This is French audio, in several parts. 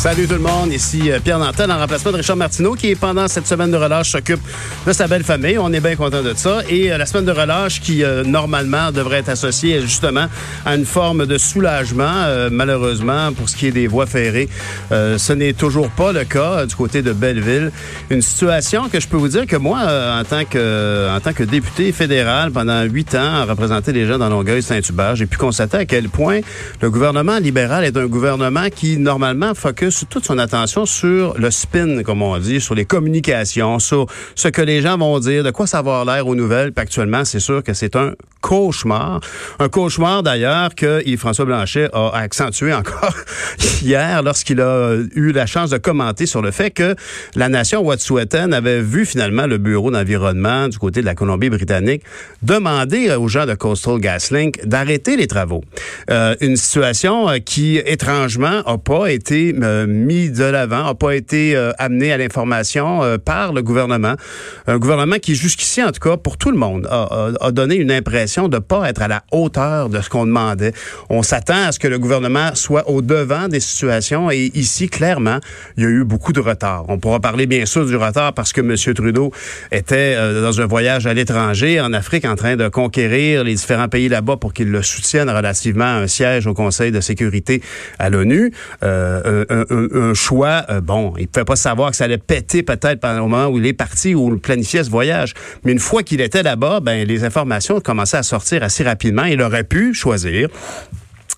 Salut tout le monde, ici euh, Pierre Nantel en remplacement de Richard Martineau qui pendant cette semaine de relâche s'occupe de sa belle famille. On est bien content de ça. Et euh, la semaine de relâche qui euh, normalement devrait être associée justement à une forme de soulagement, malheureusement pour ce qui est des voies ferrées, ce n'est toujours pas le cas du côté de Belleville. Une situation que je peux vous dire que moi, en tant que en tant que député fédéral pendant huit ans à représenter les gens dans Longueuil-Saint-Hubert, j'ai pu constater à quel point le gouvernement libéral est un gouvernement qui normalement focus toute son attention sur le spin, comme on dit, sur les communications, sur ce que les gens vont dire, de quoi ça va l'air aux nouvelles. Puis actuellement, c'est sûr que c'est un cauchemar. Un cauchemar d'ailleurs que Yves-François Blanchet a accentué encore hier lorsqu'il a eu la chance de commenter sur le fait que la nation Wet'suwet'en avait vu finalement le bureau d'environnement du côté de la Colombie-Britannique demander aux gens de Coastal GasLink d'arrêter les travaux. Euh, une situation euh, qui étrangement a pas été euh, mis de l'avant, n'a pas été euh, amené à l'information euh, par le gouvernement. Un gouvernement qui, jusqu'ici, en tout cas, pour tout le monde, a, donné une impression de ne pas être à la hauteur de ce qu'on demandait. On s'attend à ce que le gouvernement soit au devant des situations et ici, clairement, il y a eu beaucoup de retard. On pourra parler bien sûr du retard parce que M. Trudeau était euh, dans un voyage à l'étranger, en Afrique, en train de conquérir les différents pays là-bas pour qu'ils le soutiennent relativement à un siège au Conseil de sécurité à l'ONU. Euh, choix. Euh, bon, il ne pouvait pas savoir que ça allait péter peut-être le moment où il est parti ou planifiait ce voyage. Mais une fois qu'il était là-bas, ben les informations commençaient à sortir assez rapidement. Il aurait pu choisir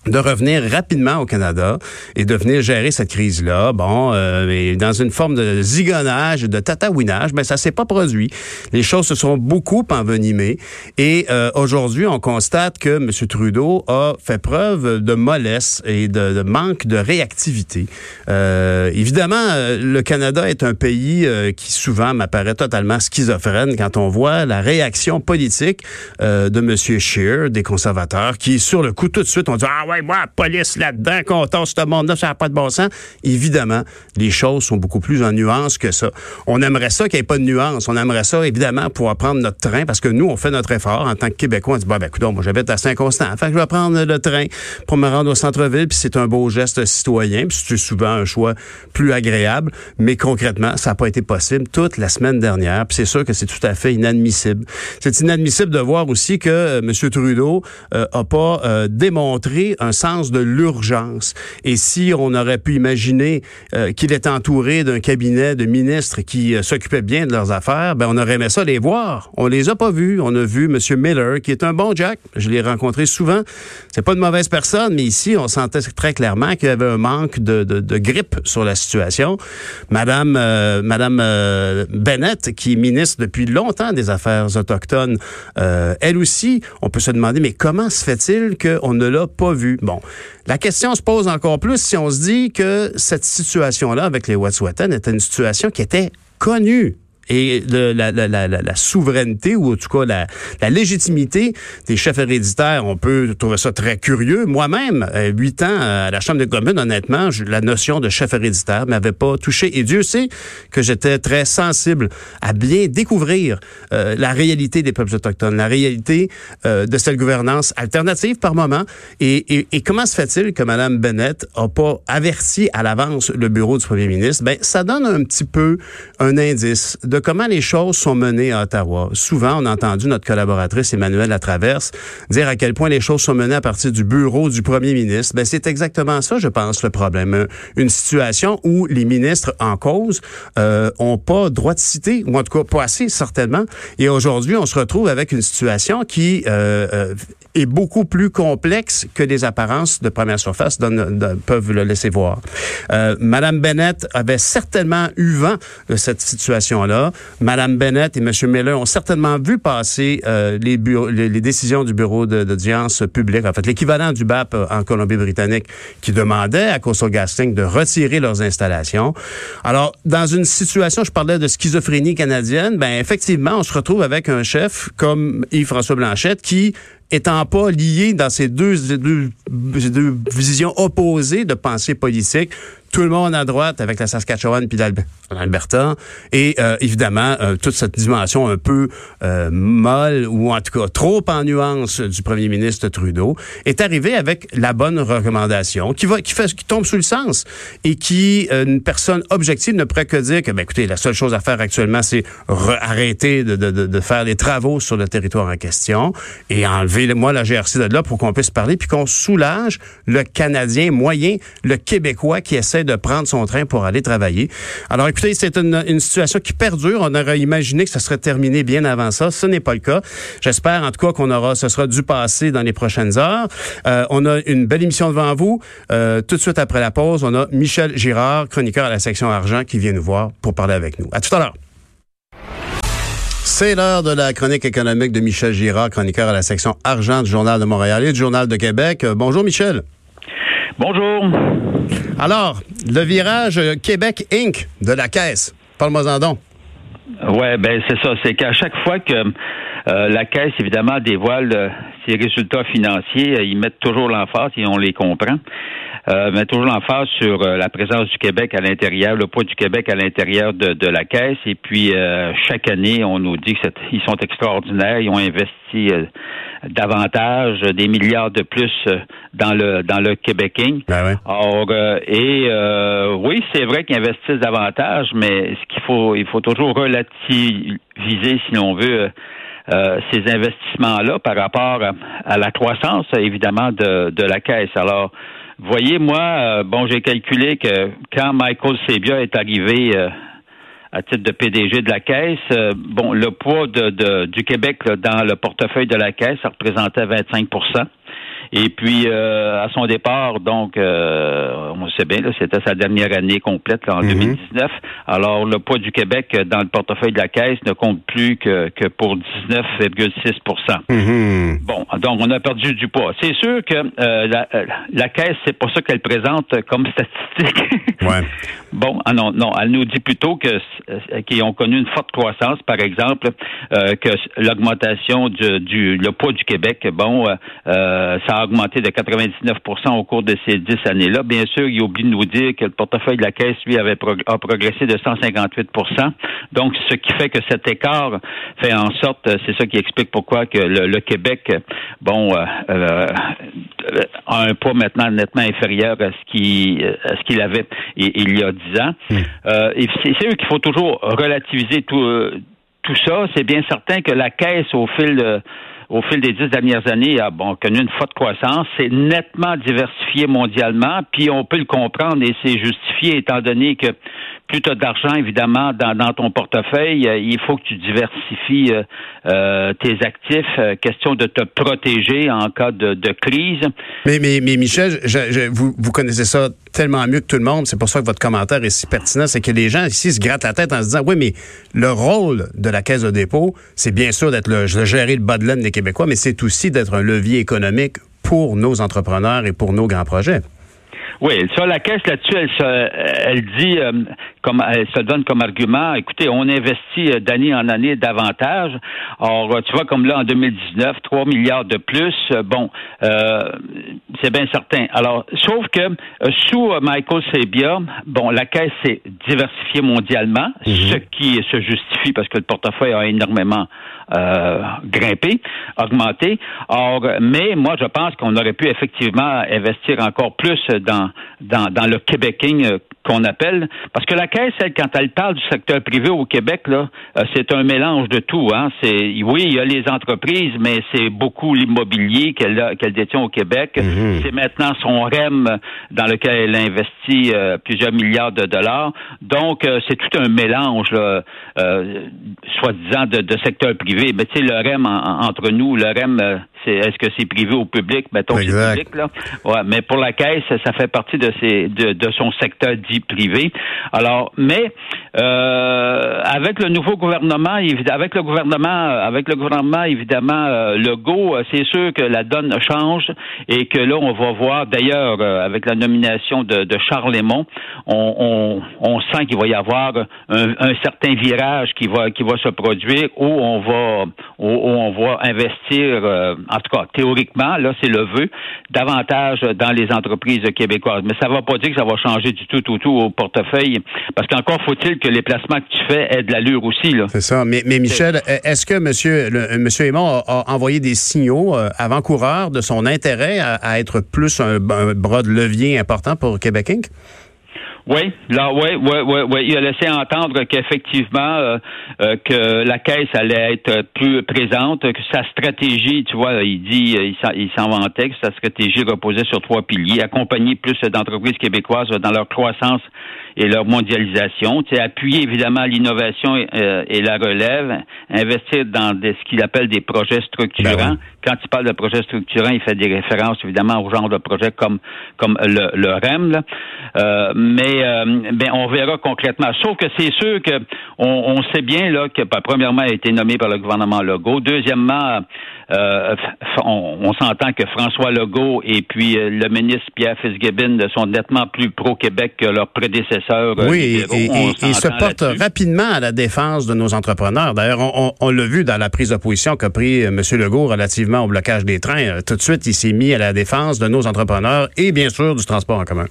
de revenir rapidement au Canada et de venir gérer cette crise-là. Bon, euh, dans une forme de zigonnage, de tatouinage, ben, ça s'est pas produit. Les choses se sont beaucoup envenimées et euh, aujourd'hui, on constate que M. Trudeau a fait preuve de mollesse et de, manque de réactivité. Euh, évidemment, le Canada est un pays qui souvent m'apparaît totalement schizophrène quand on voit la réaction politique de M. Scheer, des conservateurs, qui sur le coup tout de suite ont dit ah ouais ouais, moi, police là-dedans, qu'on ce monde-là, ça n'a pas de bon sens. Évidemment, les choses sont beaucoup plus en nuance que ça. On aimerait ça qu'il n'y ait pas de nuance. On aimerait ça, évidemment, pour prendre notre train, parce que nous, on fait notre effort en tant que Québécois. On dit, bah, ben, écoute, moi, j'habite à Saint-Constant. Fait que je vais prendre le train pour me rendre au centre-ville, puis c'est un beau geste citoyen, puis c'est souvent un choix plus agréable. Mais concrètement, ça n'a pas été possible toute la semaine dernière, puis c'est sûr que c'est tout à fait inadmissible. C'est inadmissible de voir aussi que euh, M. Trudeau n'a euh, pas euh, démontré un sens de l'urgence. Et si on aurait pu imaginer euh, qu'il est entouré d'un cabinet de ministres qui euh, s'occupaient bien de leurs affaires, ben on aurait aimé ça les voir. On les a pas vus. On a vu M. Miller, qui est un bon Jack. Je l'ai rencontré souvent. C'est pas une mauvaise personne, mais ici, on sentait très clairement qu'il y avait un manque de, grippe sur la situation. Madame, euh, Madame Bennett, qui est ministre depuis longtemps des Affaires autochtones, elle aussi, on peut se demander, mais comment se fait-il qu'on ne l'a pas vue? Bon, la question se pose encore plus si on se dit que cette situation-là avec les Wet'suwet'en était une situation qui était connue et la, souveraineté ou en tout cas la, légitimité des chefs héréditaires, on peut trouver ça très curieux. Moi-même, euh, huit ans à la Chambre des communes, honnêtement, la notion de chef héréditaire m'avait pas touché. Et Dieu sait que j'étais très sensible à bien découvrir euh, la réalité des peuples autochtones, la réalité euh, de cette gouvernance alternative par moment. Et, comment se fait-il que Mme Bennett a pas averti à l'avance le bureau du premier ministre? Ben, ça donne un petit peu un indice comment les choses sont menées à Ottawa. Souvent, on a entendu notre collaboratrice Emmanuelle Latraverse dire à quel point les choses sont menées à partir du bureau du premier ministre. Ben, c'est exactement ça, je pense, le problème. Une situation où les ministres en cause euh, ont pas droit de citer, ou en tout cas pas assez, certainement. Et aujourd'hui, on se retrouve avec une situation qui euh, euh est beaucoup plus complexe que les apparences de première surface peuvent le laisser voir. Euh, Madame Bennett avait certainement eu vent de cette situation-là. Madame Bennett et M. Miller ont certainement vu passer euh, les, les, décisions du bureau d'audience publique, en fait l'équivalent du BAP en Colombie-Britannique, qui demandait à Coastal GasLink de retirer leurs installations. Alors, dans une situation, je parlais de schizophrénie canadienne, ben effectivement, on se retrouve avec un chef comme Yves-François Blanchette qui étant pas lié dans ces deux, deux, deux visions opposées de pensée politique, tout le monde à droite avec la Saskatchewan puis l'Alberta et euh, évidemment euh, toute cette dimension un peu euh, molle ou en tout cas trop en nuance du premier ministre Trudeau est arrivé avec la bonne recommandation qui va qui qui tombe sous le sens et qui une personne objective ne pourrait que dire que ben écoutez la seule chose à faire actuellement c'est arrêter de, faire des travaux sur le territoire en question et enlever moi la GRC de là pour qu'on puisse parler puis qu'on soulage le Canadien moyen le Québécois qui essaie de prendre son train pour aller travailler. Alors écoutez, c'est une, situation qui perdure. On aurait imaginé que ça serait terminé bien avant ça. Ce n'est pas le cas. J'espère en tout cas qu'on aura, ce sera du passé dans les prochaines heures. Euh, on a une belle émission devant vous. Euh, tout de suite après la pause, on a Michel Girard, chroniqueur à la section argent, qui vient nous voir pour parler avec nous. À tout à l'heure. C'est l'heure de la chronique économique de Michel Girard, chroniqueur à la section argent du Journal de Montréal et du Journal de Québec. Euh, bonjour Michel. Bonjour. Alors, le virage Québec Inc. de la Caisse. Parle-moi-en donc. Oui, ben c'est ça. C'est qu'à chaque fois que euh, la Caisse, évidemment, dévoile euh, ses résultats financiers, euh, ils mettent toujours l'emphase et on les comprend. Euh, met toujours l'emphase sur la présence du Québec à l'intérieur, le poids du Québec à l'intérieur de, la caisse. Et puis chaque année, on nous dit qu'ils sont extraordinaires. Ils ont investi davantage, des milliards de plus euh, dans le dans le Québécois. Ben Or, euh, et euh, oui, c'est vrai qu'ils investissent davantage, mais ce qu'il faut, il faut toujours relativiser, si on veut, ces investissements-là par rapport à, la croissance, évidemment, de, de la caisse. Alors, voyez, moi, bon, j'ai calculé que quand Michael Sebia est arrivé à titre de PDG de la Caisse. Euh, bon, le poids de, du Québec dans le portefeuille de la Caisse, ça représentait 25 et puis, euh, à son départ, donc, euh, on sait bien, c'était sa dernière année complète en 2019. Mhm. Alors, le poids du Québec dans le portefeuille de la Caisse ne compte plus que, que pour 19,6 mhm. Bon, donc, on a perdu du poids. C'est sûr que euh, la, la, Caisse, c'est pas ça qu'elle présente comme statistique. ouais. Bon, ah non, non, elle nous dit plutôt que qu'ils ont connu une forte croissance, par exemple, que l'augmentation du, du, le poids du Québec, bon, ça a augmenté de 99% au cours de ces dix années-là. Bien sûr, il oublie de nous dire que le portefeuille de la Caisse, lui, avait a progressé de 158% Donc, ce qui fait que cet écart fait en sorte, c'est ça qui explique pourquoi que le, Québec, bon, euh, euh, a un poids maintenant nettement inférieur à ce qu'il ce qu'il avait il, y a dix ans. Hmm. Euh, c'est sûr qu'il faut toujours relativiser tout tout ça. C'est bien certain que la Caisse, au fil de au fil des dix dernières années, a connu une forte croissance. C'est nettement diversifié mondialement, puis on peut le comprendre et c'est justifié étant donné que plus tu as d'argent, évidemment, dans, ton portefeuille, euh, il faut que tu diversifies euh, euh, tes actifs. question de te protéger en cas de, crise. Mais, mais, mais Michel, vous, vous connaissez ça tellement mieux que tout le monde. C'est pour ça que votre commentaire est si pertinent. C'est que les gens ici se grattent la tête en se disant, oui, mais le rôle de la Caisse de dépôt, c'est bien sûr d'être le, de gérer le bas de laine des Québécois, mais c'est aussi d'être un levier économique pour nos entrepreneurs et pour nos grands projets. Oui, ça, la caisse là-dessus, elle, elle dit, euh, comme elle se donne comme argument, écoutez, on investit euh, d'année en année davantage. Or, tu vois, comme là en 2019, 3 milliards de plus, euh, bon, c'est bien certain. Alors, sauf que sous Michael Sabia, bon, la caisse s'est diversifiée mondialement, mhm. ce qui se justifie parce que le portefeuille a énormément euh, grimper, augmenter. Or, mais moi, je pense qu'on aurait pu effectivement investir encore plus dans, dans, dans le Québéking euh, qu'on appelle, parce que la caisse, elle, quand elle parle du secteur privé au Québec, là, euh, c'est un mélange de tout. Hein. C'est oui, il y a les entreprises, mais c'est beaucoup l'immobilier qu'elle qu'elle détient au Québec. Mhm. C'est maintenant son REM dans lequel elle investit euh, plusieurs milliards de dollars. Donc, euh, c'est tout un mélange, soi-disant, de, de, secteur privé. Mais tu sais, le REM entre nous, le REM c'est est-ce que c'est privé ou public? Mettons que c'est public, là. Ouais, mais pour la caisse, ça fait partie de ses de, de son secteur dit privé. Alors, mais euh, avec le nouveau gouvernement, avec le gouvernement, avec le gouvernement, évidemment, euh, le go, c'est sûr que la donne change et que là, on va voir, d'ailleurs, euh, avec la nomination de, de Charles Lemont, on, on, on sent qu'il va y avoir un, un, certain virage qui va qui va se produire où on va où, on va investir, euh, en tout cas théoriquement, là c'est le vœu, davantage dans les entreprises québécoises. Mais ça ne va pas dire que ça va changer du tout, tout, tout au portefeuille, parce qu'encore faut-il que les placements que tu fais aient de l'allure aussi. C'est ça. Mais, mais Michel, est-ce que Monsieur le, Monsieur Aymon a, envoyé des signaux euh, avant-coureurs de son intérêt à, être plus un, un bras de levier important pour Québec Inc? Oui, là, oui, oui, oui, oui. Il a laissé entendre qu'effectivement, euh, euh, que la caisse allait être plus présente, que sa stratégie, tu vois, il dit, il s'en vantait que sa stratégie reposait sur trois piliers accompagner plus d'entreprises québécoises dans leur croissance et leur mondialisation, tu sais, appuyer évidemment l'innovation euh, et, la relève, investir dans des, ce qu'il appelle des projets structurants. Ben Quand il parle de projets structurants, il fait des références évidemment au genre de projets comme comme le, le REM. Là. Euh, mais euh, ben, on verra concrètement. Sauf que c'est sûr que on, on, sait bien là que ben, premièrement, il a été nommé par le gouvernement Legault. Deuxièmement, euh, on, s'entend que François Legault et puis euh, le ministre Pierre Fitzgibbon sont nettement plus pro-Québec que leurs prédécesseurs. Euh, oui, et, et, se portent rapidement à la défense de nos entrepreneurs. D'ailleurs, on, l'a vu dans la prise de position qu'a pris M. Legault relativement au blocage des trains. Tout de suite, il s'est mis à la défense de nos entrepreneurs et bien sûr du transport en commun.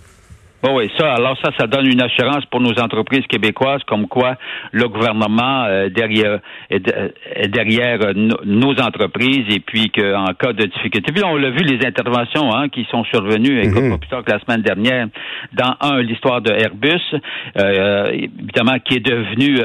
Bon, oui, ça, alors ça, ça donne une assurance pour nos entreprises québécoises, comme quoi le gouvernement euh, derrière est, derrière euh, nos entreprises et puis qu'en cas de difficulté. Puis on l'a vu les interventions hein, qui sont survenues, et comme plus tard que la semaine dernière, dans un l'histoire de Airbus, euh, évidemment qui est devenu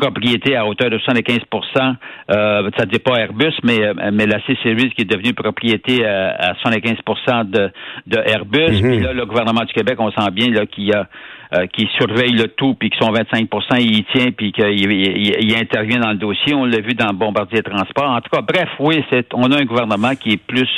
propriété à hauteur de 75% euh, ça ne dit pas Airbus, mais, euh, mais la C-Series qui est devenue propriété euh, à, 75 de, de Airbus. Mhm. Puis là, le gouvernement du Québec, on sent bien là qu'il y a euh, qui surveille le tout, puis qui sont 25% il y tient, puis qu'il il, intervient dans le dossier. On l'a vu dans Bombardier Transport. En tout cas, bref, oui, c'est, on a un gouvernement qui est plus...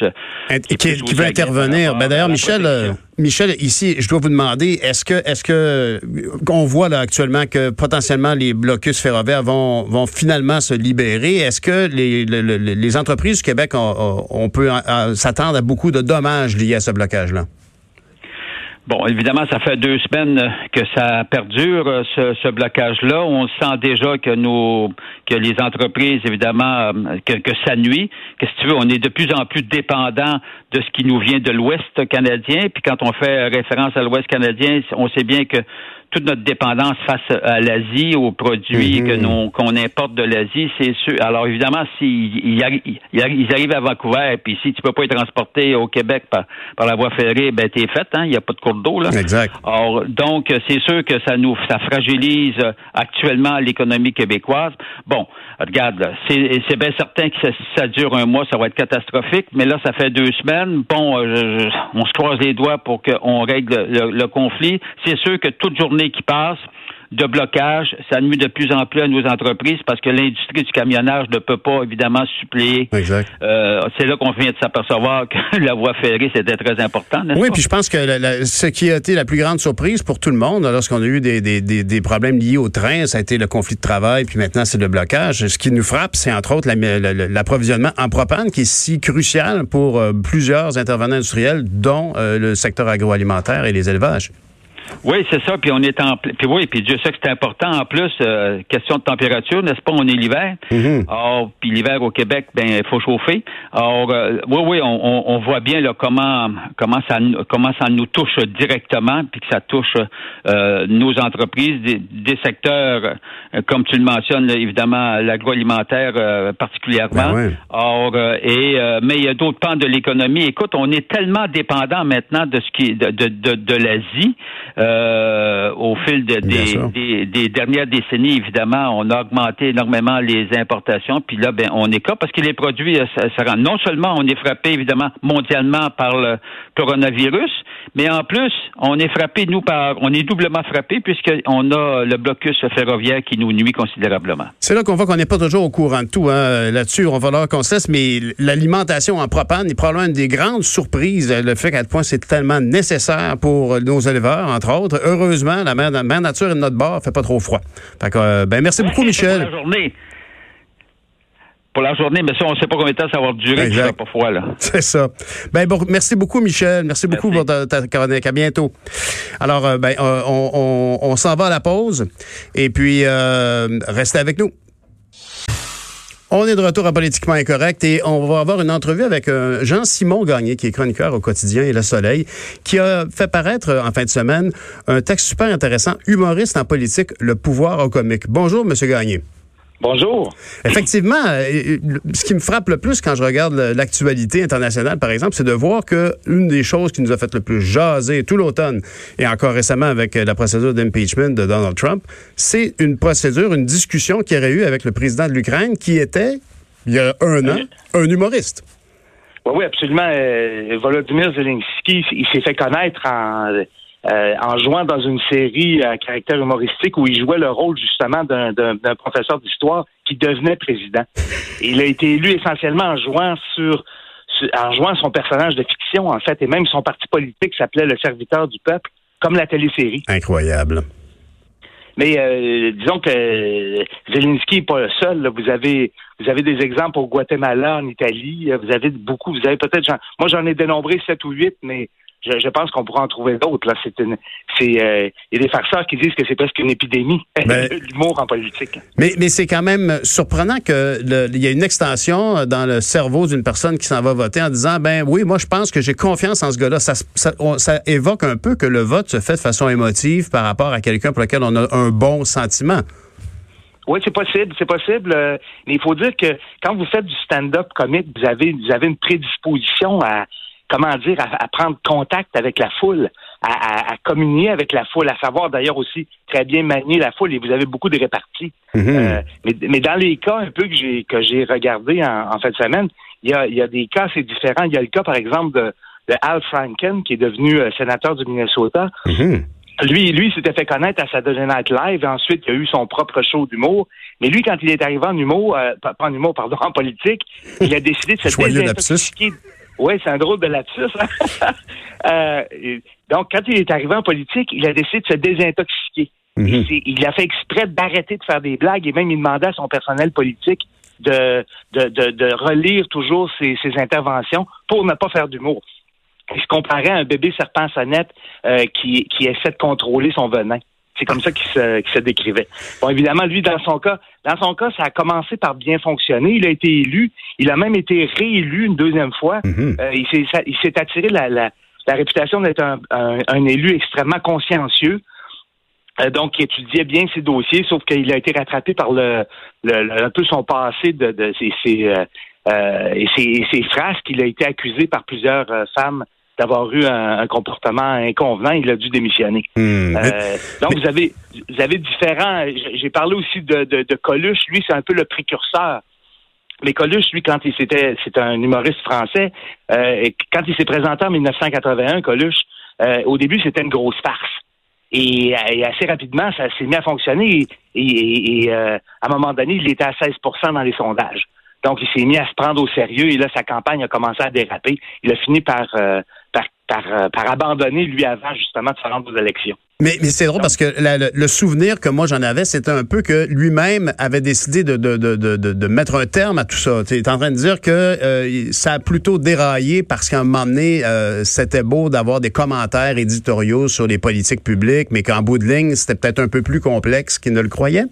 qui, veut intervenir. Ben, d'ailleurs, Michel... Michel, ici, je dois vous demander, est-ce que, est-ce que, on voit là actuellement que potentiellement les blocus ferroviaires vont, vont finalement se libérer? Est-ce que les, les, entreprises du Québec, on, peut s'attendre à beaucoup de dommages liés à ce blocage-là? Bon, évidemment, ça fait deux semaines que ça perdure, ce, ce blocage-là. On sent déjà que nos que les entreprises, évidemment, que, que ça nuit. Que si tu veux, on est de plus en plus dépendant de ce qui nous vient de l'Ouest canadien. Puis quand on fait référence à l'Ouest canadien, on sait bien que toute notre dépendance face à l'Asie, aux produits que mhm. qu'on importe de l'Asie, c'est sûr. Alors évidemment, s'ils ils arrivent à Vancouver, puis si tu peux pas être transporté au Québec par, par la voie ferrée, ben t'es fait, hein, il n'y a pas de cours d'eau là. Exact. Alors donc c'est sûr que ça nous ça fragilise actuellement l'économie québécoise. Bon, regarde, c'est bien certain que ça, ça, dure un mois, ça va être catastrophique, mais là ça fait deux semaines. Bon, euh, on se croise les doigts pour qu'on règle le conflit. C'est sûr que toute journée qui passe de blocage, ça nuit de plus en plus à nos entreprises parce que l'industrie du camionnage ne peut pas évidemment suppléer. Exact. Euh, c'est là qu'on vient de s'apercevoir que la voie ferrée c'était très important. Oui, puis je pense que ce qui a été la plus grande surprise pour tout le monde lorsqu'on a eu des, des, des, problèmes liés au train, ça a été le conflit de travail, puis maintenant c'est le blocage. Ce qui nous frappe, c'est entre autres l'approvisionnement en propane qui est si crucial pour euh, plusieurs intervenants industriels, dont euh, le secteur agroalimentaire et les élevages. Oui, c'est ça. Puis on est en puis oui, puis Dieu sait que c'est important. En plus, euh, question de température, n'est-ce pas? On est l'hiver. Mm puis l'hiver au Québec, ben il faut chauffer. Alors euh, oui, oui, on, on, voit bien là comment comment ça comment ça nous touche directement, puis que ça touche euh, nos entreprises, des, secteurs comme tu le mentionnes, évidemment l'agroalimentaire particulièrement. Ben Or et mais il y a d'autres pans de l'économie. Écoute, on est tellement dépendant maintenant de ce qui de de, de, de l'Asie. Euh, au fil de, des, sûr. des, des dernières décennies, évidemment, on a augmenté énormément les importations. Puis là, ben, on est cas parce que les produits, euh, ça, ça rend- non seulement on est frappé évidemment mondialement par le coronavirus, mais en plus, on est frappé nous par, on est doublement frappé puisqu'on a le blocus ferroviaire qui nous nuit considérablement. C'est là qu'on voit qu'on n'est pas toujours au courant de tout. Hein. Là-dessus, on va falloir qu'on se laisse, mais l'alimentation en propane est probablement une des grandes surprises. Le fait qu'à quel point c'est tellement nécessaire pour nos éleveurs, entre autres. Heureusement, la mère nature est de notre bord, fait pas trop froid. Fait que, euh, ben, merci beaucoup, Pour Michel. la journée. Pour la journée, mais ça, on ne sait pas combien de temps ça va durer, ça pas froid, là. C'est ça. Ben bon, merci beaucoup, Michel. Merci beaucoup pour ta, ta chronique. À bientôt. Alors, euh, ben, euh, on, on- on s'en va à la pause. Et puis, euh, restez avec nous. On est de retour à Politiquement Incorrect et on va avoir une entrevue avec euh, Jean-Simon Gagné, qui est chroniqueur au quotidien et Le Soleil, qui a fait paraître euh, en fin de semaine un texte super intéressant, Humoriste en politique, le pouvoir au comique. Bonjour, Monsieur Gagné. Bonjour. Effectivement, euh, euh, ce qui me frappe le plus quand je regarde l'actualité internationale, par exemple, c'est de voir que une des choses qui nous a fait le plus jaser tout l'automne et encore récemment avec euh, la procédure d'impeachment de Donald Trump, c'est une procédure, une discussion qu'il y aurait eu avec le président de l'Ukraine qui était, il y a un an, un humoriste. Oui, oui, absolument. Volodymyr Zelensky, il s'est fait connaître en, euh, en jouant dans une série à caractère humoristique où il jouait le rôle justement d'un d'un- d'un professeur d'histoire qui devenait président. Il a été élu essentiellement en jouant sur, sur- en jouant son personnage de fiction, en fait, et même son parti politique s'appelait le serviteur du peuple, comme la télésérie. Incroyable. Mais euh, disons que euh, Zelensky n'est pas le seul. là. Vous avez vous avez des exemples au Guatemala, en Italie. Vous avez beaucoup. Vous avez peut-être. Moi, j'en ai dénombré sept ou huit, mais je, je pense qu'on pourra en trouver d'autres. Là, c'est euh, Il y a des farceurs qui disent que c'est presque une épidémie. Ben- L'humour en politique. Mais, mais c'est quand même surprenant que il y a une extension dans le cerveau d'une personne qui s'en va voter en disant ben oui, moi je pense que j'ai confiance en ce gars-là. Ça, ça, on- ça évoque un peu que le vote se fait de façon émotive par rapport à quelqu'un pour lequel on a un bon sentiment. Oui, c'est possible, c'est possible. euh, mais il faut dire que quand vous faites du stand-up comique, vous avez, vous avez une prédisposition à, comment dire, à, à prendre contact avec la foule, à, à, à communier avec la foule, à savoir d'ailleurs aussi très bien manier la foule. Et vous avez beaucoup de réparties. Euh, mais, mais dans les cas un peu que j'ai que j'ai regardé en, en fin de semaine, il y a, il y a des cas assez différents. Il y a le cas, par exemple, de, de Al Franken, qui est devenu euh, sénateur du Minnesota. Mhm. Lui, lui s'était fait connaître à Saturday Night Live. Ensuite, il a eu son propre show d'humour. Mais lui, quand il est arrivé en humour, euh, pas, en humour, pardon, en politique, il a décidé de se désintoxiquer. Oui, c'est un drôle de lapsus. hein. Euh, donc, quand il est arrivé en politique, il a décidé de se désintoxiquer. Mhm. Il a fait exprès d'arrêter de faire des blagues et même il demandait à son personnel politique de, de, de, de relire toujours ses, ses interventions pour ne pas faire d'humour. Il se comparait à un bébé serpent sonnette euh, qui, qui essaie de contrôler son venin. C'est comme ça qu'il se, qu'il se décrivait. Bon, évidemment, lui, dans son cas, dans son cas, ça a commencé par bien fonctionner. Il a été élu. Il a même été réélu une deuxième fois. Mhm. Euh, il s'est attiré la, la, la réputation d'être un, un- un élu extrêmement consciencieux. Euh, donc, il étudiait bien ses dossiers, sauf qu'il a été rattrapé par le, le- le- un peu son passé de, de ses, ses, euh, euh, et ses, ses frasques. Il a été accusé par plusieurs femmes d'avoir eu un, un comportement inconvenant. Il a dû démissionner. Hmm. Euh, donc, vous avez vous avez différents. J'ai parlé aussi de, de, de Coluche. Lui, c'est un peu le précurseur. Mais Coluche, lui, quand il s'était, c'est un humoriste français. euh, et quand il s'est présenté en 1981, Coluche, euh, au début, c'était une grosse farce. Et, et assez rapidement, ça s'est mis à fonctionner. Et, et- et, euh, à un moment donné, il était à 16% dans les sondages. Donc, il s'est mis à se prendre au sérieux. Et là, sa campagne a commencé à déraper. Il a fini par euh, par, par, euh, par abandonner, lui, avant justement de se rendre aux élections. Mais, mais c'est drôle parce que la- le, le souvenir que moi j'en avais, c'était un peu que lui-même avait décidé de, de, de, de, de- de mettre un terme à tout ça. Tu es en train de dire que euh, ça a plutôt déraillé parce qu'à un moment donné, euh, c'était beau d'avoir des commentaires éditoriaux sur les politiques publiques, mais qu'en bout de ligne, c'était peut-être un peu plus complexe qu'il ne le croyait.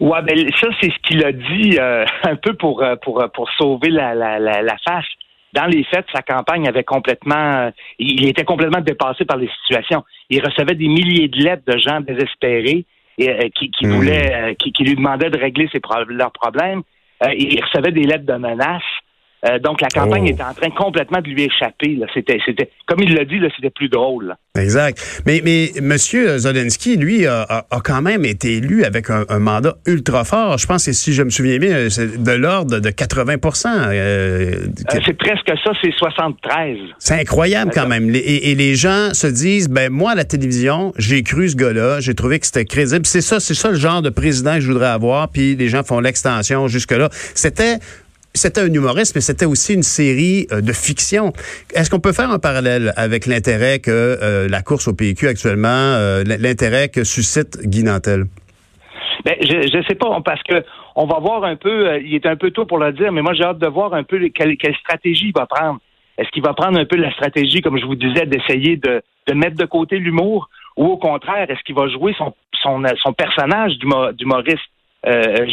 Ouais, ben ça, c'est ce qu'il a dit euh, un peu pour, pour, pour sauver la, la, la, la face. Dans les faits, sa campagne avait complètement... euh, il était complètement dépassé par les situations. Il recevait des milliers de lettres de gens désespérés et, euh, qui, qui Mm. voulaient, euh, qui, qui lui demandaient de régler ses pro- leurs problèmes. Euh, il recevait des lettres de menaces. Euh, donc la campagne Oh. était en train complètement de lui échapper. là. C'était, c'était, comme il l'a dit, là, c'était plus drôle. là. Exact. Mais, mais M. Zelensky, lui, a, a- a quand même été élu avec un, un mandat ultra fort. Je pense que si je me souviens bien, c'est de l'ordre de 80% euh, Euh, c'est presque ça, c'est 73. C'est incroyable quand même. Les- Et, et les gens se disent, ben moi à la télévision, j'ai cru ce gars-là, j'ai trouvé que c'était crédible. C'est ça, c'est ça le genre de président que je voudrais avoir. Puis les gens font l'extension jusque là. C'était c'était un humoriste, mais c'était aussi une série euh, de fiction. Est-ce qu'on peut faire un parallèle avec l'intérêt que euh, la course au PQ actuellement, euh, l'intérêt que suscite Guy Nantel? Ben, je je sais pas, parce que on va voir un peu, il est un peu tôt pour le dire, mais moi j'ai hâte de voir un peu quelle, stratégie il va prendre. Est-ce qu'il va prendre un peu la stratégie, comme je vous disais, d'essayer de, mettre de côté l'humour, ou au contraire, est-ce qu'il va jouer son, son, son personnage d'humo- d'humoriste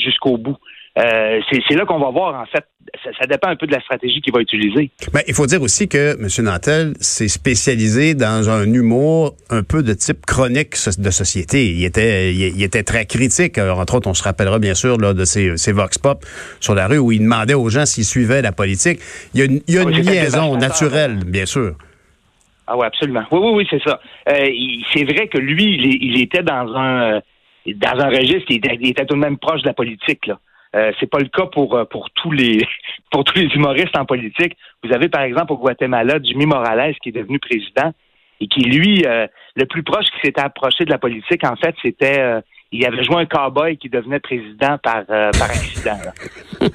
jusqu'au bout? Euh, c'est là qu'on va voir, en fait. Ça, ça dépend un peu de la stratégie qu'il va utiliser. Ben, il faut dire aussi que M. Nantel s'est spécialisé dans un humour un peu de type chronique de société. Il était, il, il était très critique. Alors, entre autres, on se rappellera bien sûr là, de ses, ses vox pop sur la rue où il demandait aux gens s'ils suivaient la politique. Il y a une, il y a Oui, une c'était liaison naturelle, bien sûr. Ah oui, absolument. Oui, oui, oui, c'est ça. Euh, c'est vrai que lui, il, était dans un euh, dans un registre, il était, il était tout de même proche de la politique. Là. Euh, c'est pas le cas pour euh, pour tous les pour tous les humoristes en politique. Vous avez par exemple au Guatemala Jimmy Morales qui est devenu président et qui lui euh, le plus proche qui s'était approché de la politique en fait c'était il avait joué un cowboy qui devenait président par euh, par accident.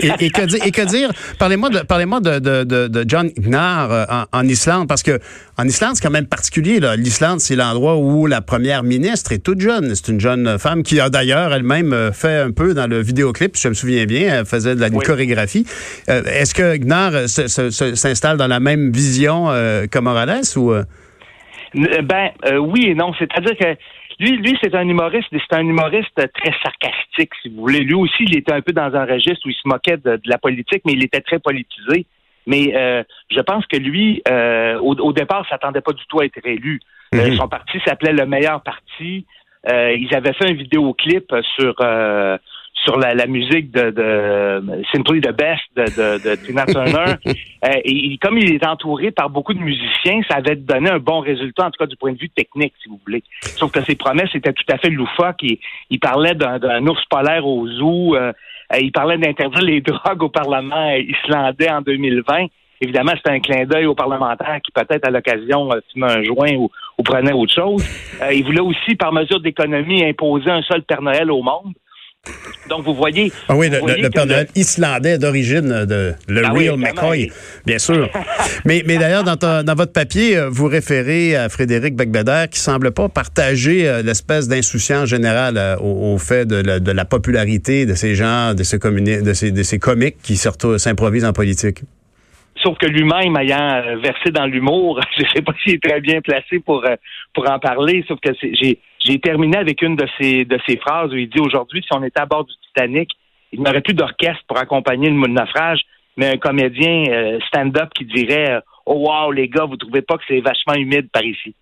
Et, et que dire, et que dire? Parlez-moi de, parlez-moi de, de, de, John Gnar euh, en, en Islande, parce que en Islande, c'est quand même particulier. L'Islande, c'est l'endroit où la première ministre est toute jeune. C'est une jeune femme qui a d'ailleurs elle-même euh, fait un peu dans le vidéoclip, si je me souviens bien, elle faisait de la Oui. chorégraphie. Euh, Est-ce que Gnar se- se- se- s'installe dans la même vision que Morales ou Ben euh, oui et non, c'est-à-dire que lui, lui c'est un humoriste, c'est un humoriste très sarcastique, si vous voulez. Lui aussi, il était un peu dans un registre où il se moquait de, de la politique, mais il était très politisé. Mais euh, je pense que lui, euh, au, au départ, s'attendait pas du tout à être élu. Euh, Mhm. son parti s'appelait le meilleur parti. Euh, ils avaient fait un vidéoclip sur euh, sur la, la musique de, de Simply the Best de, de, de Tina Turner. Euh, et comme il est entouré par beaucoup de musiciens, ça avait donné un bon résultat, en tout cas du point de vue technique, si vous voulez. Sauf que ses promesses étaient tout à fait loufoques. Il, il parlait d'un ours polaire au zoo. euh, il parlait d'interdire les drogues au Parlement islandais en 2020. Évidemment, c'était un clin d'œil aux parlementaires qui, peut-être à l'occasion, euh, fumaient un joint ou, ou prenaient autre chose. Euh, il voulait aussi, par mesure d'économie, imposer un seul Père Noël au monde. Donc, vous voyez. Ah oui, le, le- voyez le Père le- Noël islandais d'origine de le Ah oui, Real vraiment, McCoy, oui. bien sûr. mais mais d'ailleurs, dans, votre papier, euh, vous référez à Frédéric Becbeder qui semble pas partager euh, l'espèce d'insouciance générale euh, au, au fait de la, de la popularité de ces gens, de ces, communi- de ces, de ces comiques qui s'improvisent en politique. Sauf que lui-même, ayant versé dans l'humour, je sais pas s'il est très bien placé pour pour en parler. Sauf que c'est- j'ai j'ai terminé avec une de ses de ses phrases où il dit aujourd'hui, si on était à bord du Titanic, il n'y aurait plus d'orchestre pour accompagner le naufrage, mais un comédien euh, stand-up qui dirait euh, Oh wow, les gars, vous trouvez pas que c'est vachement humide par ici?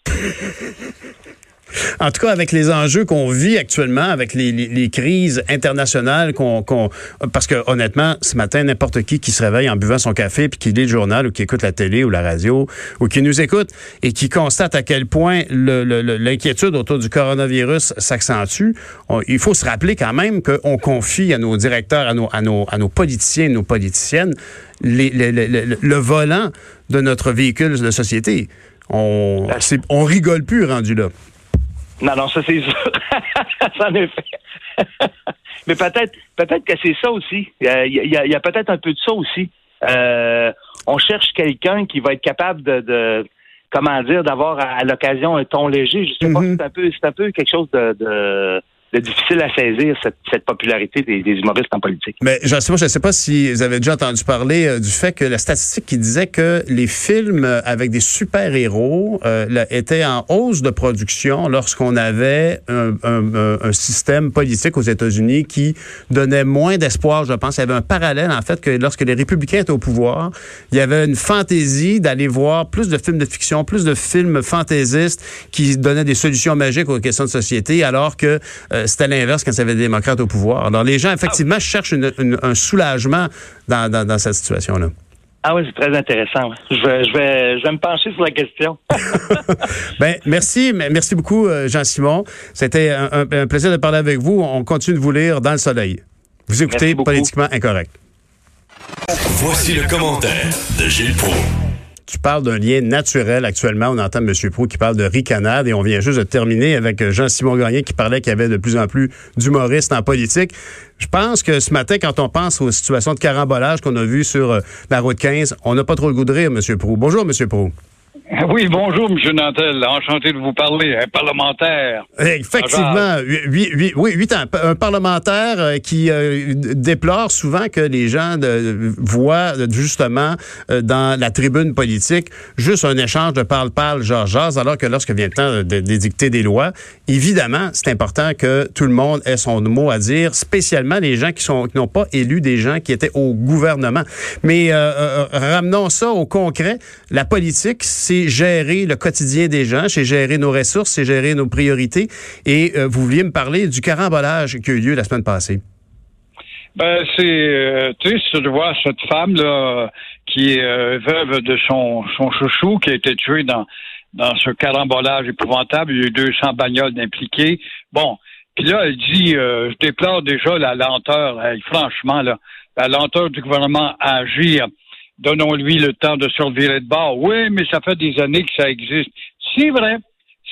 En tout cas, avec les enjeux qu'on vit actuellement, avec les, les- les crises internationales, qu'on, parce que honnêtement, ce matin, n'importe qui qui se réveille en buvant son café, puis qui lit le journal, ou qui écoute la télé ou la radio, ou qui nous écoute et qui constate à quel point l'inquiétude autour du coronavirus s'accentue, il faut se rappeler quand même qu'on confie à nos directeurs, à nos, à nos, à nos politiciens et nos politiciennes les- le- volant de notre véhicule de société. On, on rigole plus rendu là. Non, non, ça c'est sûr. ça en effet. Mais peut-être peut-être que c'est ça aussi. Il y a, peut-être un peu de ça aussi. Euh, on cherche quelqu'un qui va être capable de, de comment dire, d'avoir à, à l'occasion un ton léger. Je sais pas, Mhm. c'est un peu c'est un peu quelque chose de, de, de difficile à saisir, cette, popularité des, humoristes en politique. Mais je sais pas, sais pas si vous avez déjà entendu parler euh, du fait que la statistique qui disait que les films euh, avec des super-héros euh, étaient en hausse de production lorsqu'on avait un, système politique aux États-Unis qui donnait moins d'espoir, je pense. Il y avait un parallèle, en fait, que lorsque les républicains étaient au pouvoir, il y avait une fantaisie d'aller voir plus de films de fiction, plus de films fantaisistes qui donnaient des solutions magiques aux questions de société, alors que c'était l'inverse quand il y avait des démocrates au pouvoir. Alors, les gens, effectivement, cherchent un soulagement dans, dans cette situation-là. Ah oui, c'est très intéressant. Je vais, je, vais, je vais me pencher sur la question. ben, merci, merci beaucoup, euh, Jean-Simon. C'était un, plaisir de parler avec vous. On continue de vous lire dans le soleil. Vous écoutez Politiquement Incorrect. Voici le commentaire de Gilles Proulx. Tu parles d'un lien naturel actuellement. On entend M. Proux qui parle de ricanade et on vient juste de terminer avec Jean-Simon Gagné qui parlait qu'il y avait de plus en plus d'humoristes en politique. Je pense que ce matin, quand on pense aux situations de carambolage qu'on a vues sur euh, la route 15, on n'a pas trop le goût de rire, M. Proux. Bonjour, M. Proux. Oui, bonjour, M. Nantel. Enchanté de vous parler. Un parlementaire. Effectivement. Oui, oui, oui, huit ans. Un parlementaire euh, qui euh, déplore souvent que les gens voient justement euh, dans la tribune politique juste un échange de parle-parle, genre alors que lorsque vient le temps d'édicter des lois, évidemment, c'est important que tout le monde ait son mot à dire, spécialement les gens qui sont qui n'ont pas élu des gens qui étaient au gouvernement. Mais ramenons ça au concret. La politique, c'est gérer le quotidien des gens, c'est gérer nos ressources, c'est gérer nos priorités. Et euh, vous vouliez me parler du carambolage qui a eu lieu la semaine passée. Ben, c'est euh, triste de voir cette femme là qui est euh, veuve de son, son chouchou qui a été tué dans dans ce carambolage épouvantable. Il y a eu 200 bagnoles impliquées. Bon, puis là, elle dit, je déplore déjà la lenteur. franchement, la lenteur du gouvernement à agir donnons-lui le temps de survivre de bord. Oui, mais ça fait des années que ça existe. C'est vrai,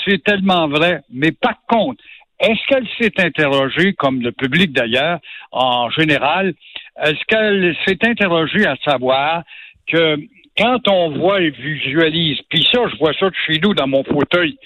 c'est tellement vrai, mais par contre, est-ce qu'elle s'est interrogée, comme le public d'ailleurs, en général, est-ce qu'elle s'est interrogée à savoir que quand on voit et visualise, puis ça, je vois ça de chez nous dans mon fauteuil,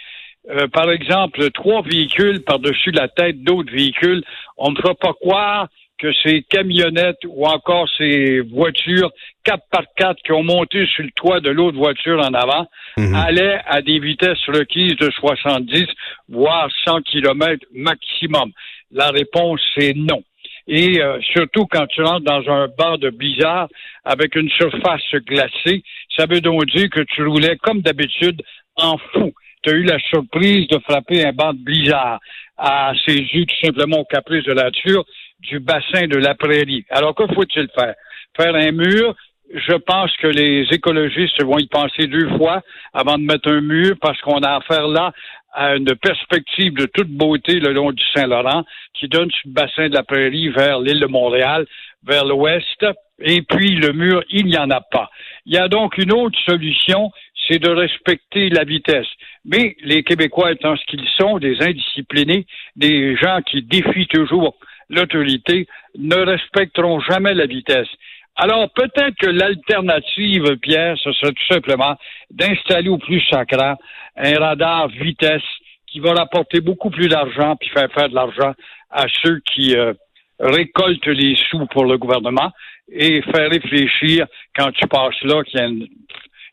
euh, par exemple, trois véhicules par-dessus la tête d'autres véhicules, on ne fera pas croire que ces camionnettes ou encore ces voitures 4 par 4 qui ont monté sur le toit de l'autre voiture en avant mhm. allaient à des vitesses requises de 70 voire 100 km maximum. La réponse c'est non. Et euh, surtout quand tu rentres dans un bar de blizzard avec une surface glacée, ça veut donc dire que tu roulais comme d'habitude en fou. Tu as eu la surprise de frapper un banc de blizzard à ses yeux tout simplement au caprice de la nature du bassin de la prairie. Alors, que faut-il faire? Faire un mur, je pense que les écologistes vont y penser deux fois avant de mettre un mur parce qu'on a affaire là à une perspective de toute beauté le long du Saint-Laurent qui donne sur le bassin de la prairie vers l'île de Montréal, vers l'ouest. Et puis le mur, il n'y en a pas. Il y a donc une autre solution, c'est de respecter la vitesse. Mais les Québécois étant ce qu'ils sont, des indisciplinés, des gens qui défient toujours l'autorité, ne respecteront jamais la vitesse. Alors peut-être que l'alternative, Pierre, ce serait tout simplement d'installer au plus sacrant un radar vitesse qui va rapporter beaucoup plus d'argent puis faire faire de l'argent à ceux qui euh, récoltent les sous pour le gouvernement et faire réfléchir quand tu passes là qu'il y a une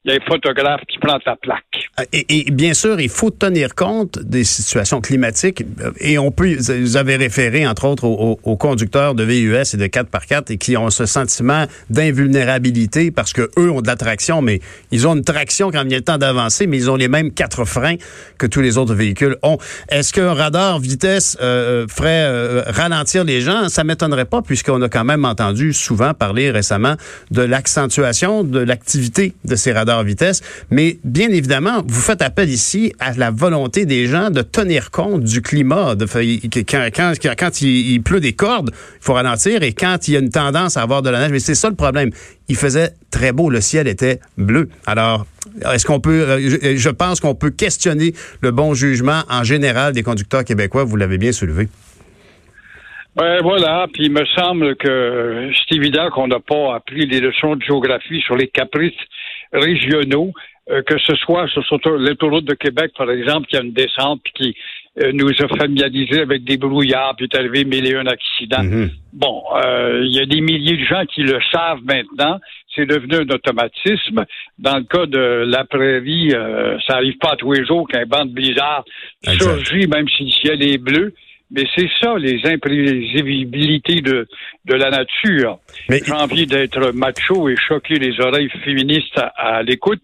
il y a un photographe qui prend ta plaque. Euh, et, bien sûr, il faut tenir compte des situations climatiques. Euh, et on peut, vous avez référé, entre autres, aux, conducteurs de VUS et de 4x4 et qui ont ce sentiment d'invulnérabilité parce que eux ont de la traction, mais ils ont une traction quand il y a le temps d'avancer, mais ils ont les mêmes quatre freins que tous les autres véhicules ont. Est-ce qu'un radar vitesse euh, ferait ralentir les gens? Ça m'étonnerait pas puisqu'on a quand même entendu souvent parler récemment de l'accentuation de l'activité de ces radars vitesse. Mais bien évidemment, vous faites appel ici à la volonté des gens de tenir compte du climat. De, quand, il, pleut des cordes, il faut ralentir. Et quand il y a une tendance à avoir de la neige, mais c'est ça le problème. Il faisait très beau, le ciel était bleu. Alors, est-ce qu'on peut, euh, je, je pense qu'on peut questionner le bon jugement en général des conducteurs québécois. Vous l'avez bien soulevé. Ben voilà, puis il me semble que c'est évident qu'on n'a pas appris les leçons de géographie sur les caprices régionaux, euh, que ce soit sur, l'autoroute de Québec, par exemple, qui a une descente puis qui euh, nous a familiarisés avec des brouillards, puis est arrivé mille et un accidents. Mm-hmm. Bon, euh, il y a des milliers de gens qui le savent maintenant. C'est devenu un automatisme. Dans le cas de la prairie, ça arrive pas à tous les jours qu'un banc de blizzard surgit, même si le ciel est bleu. Mais c'est ça, les imprévisibilités de, de la nature. J'ai envie d'être macho et choquer les oreilles féministes à, l'écoute.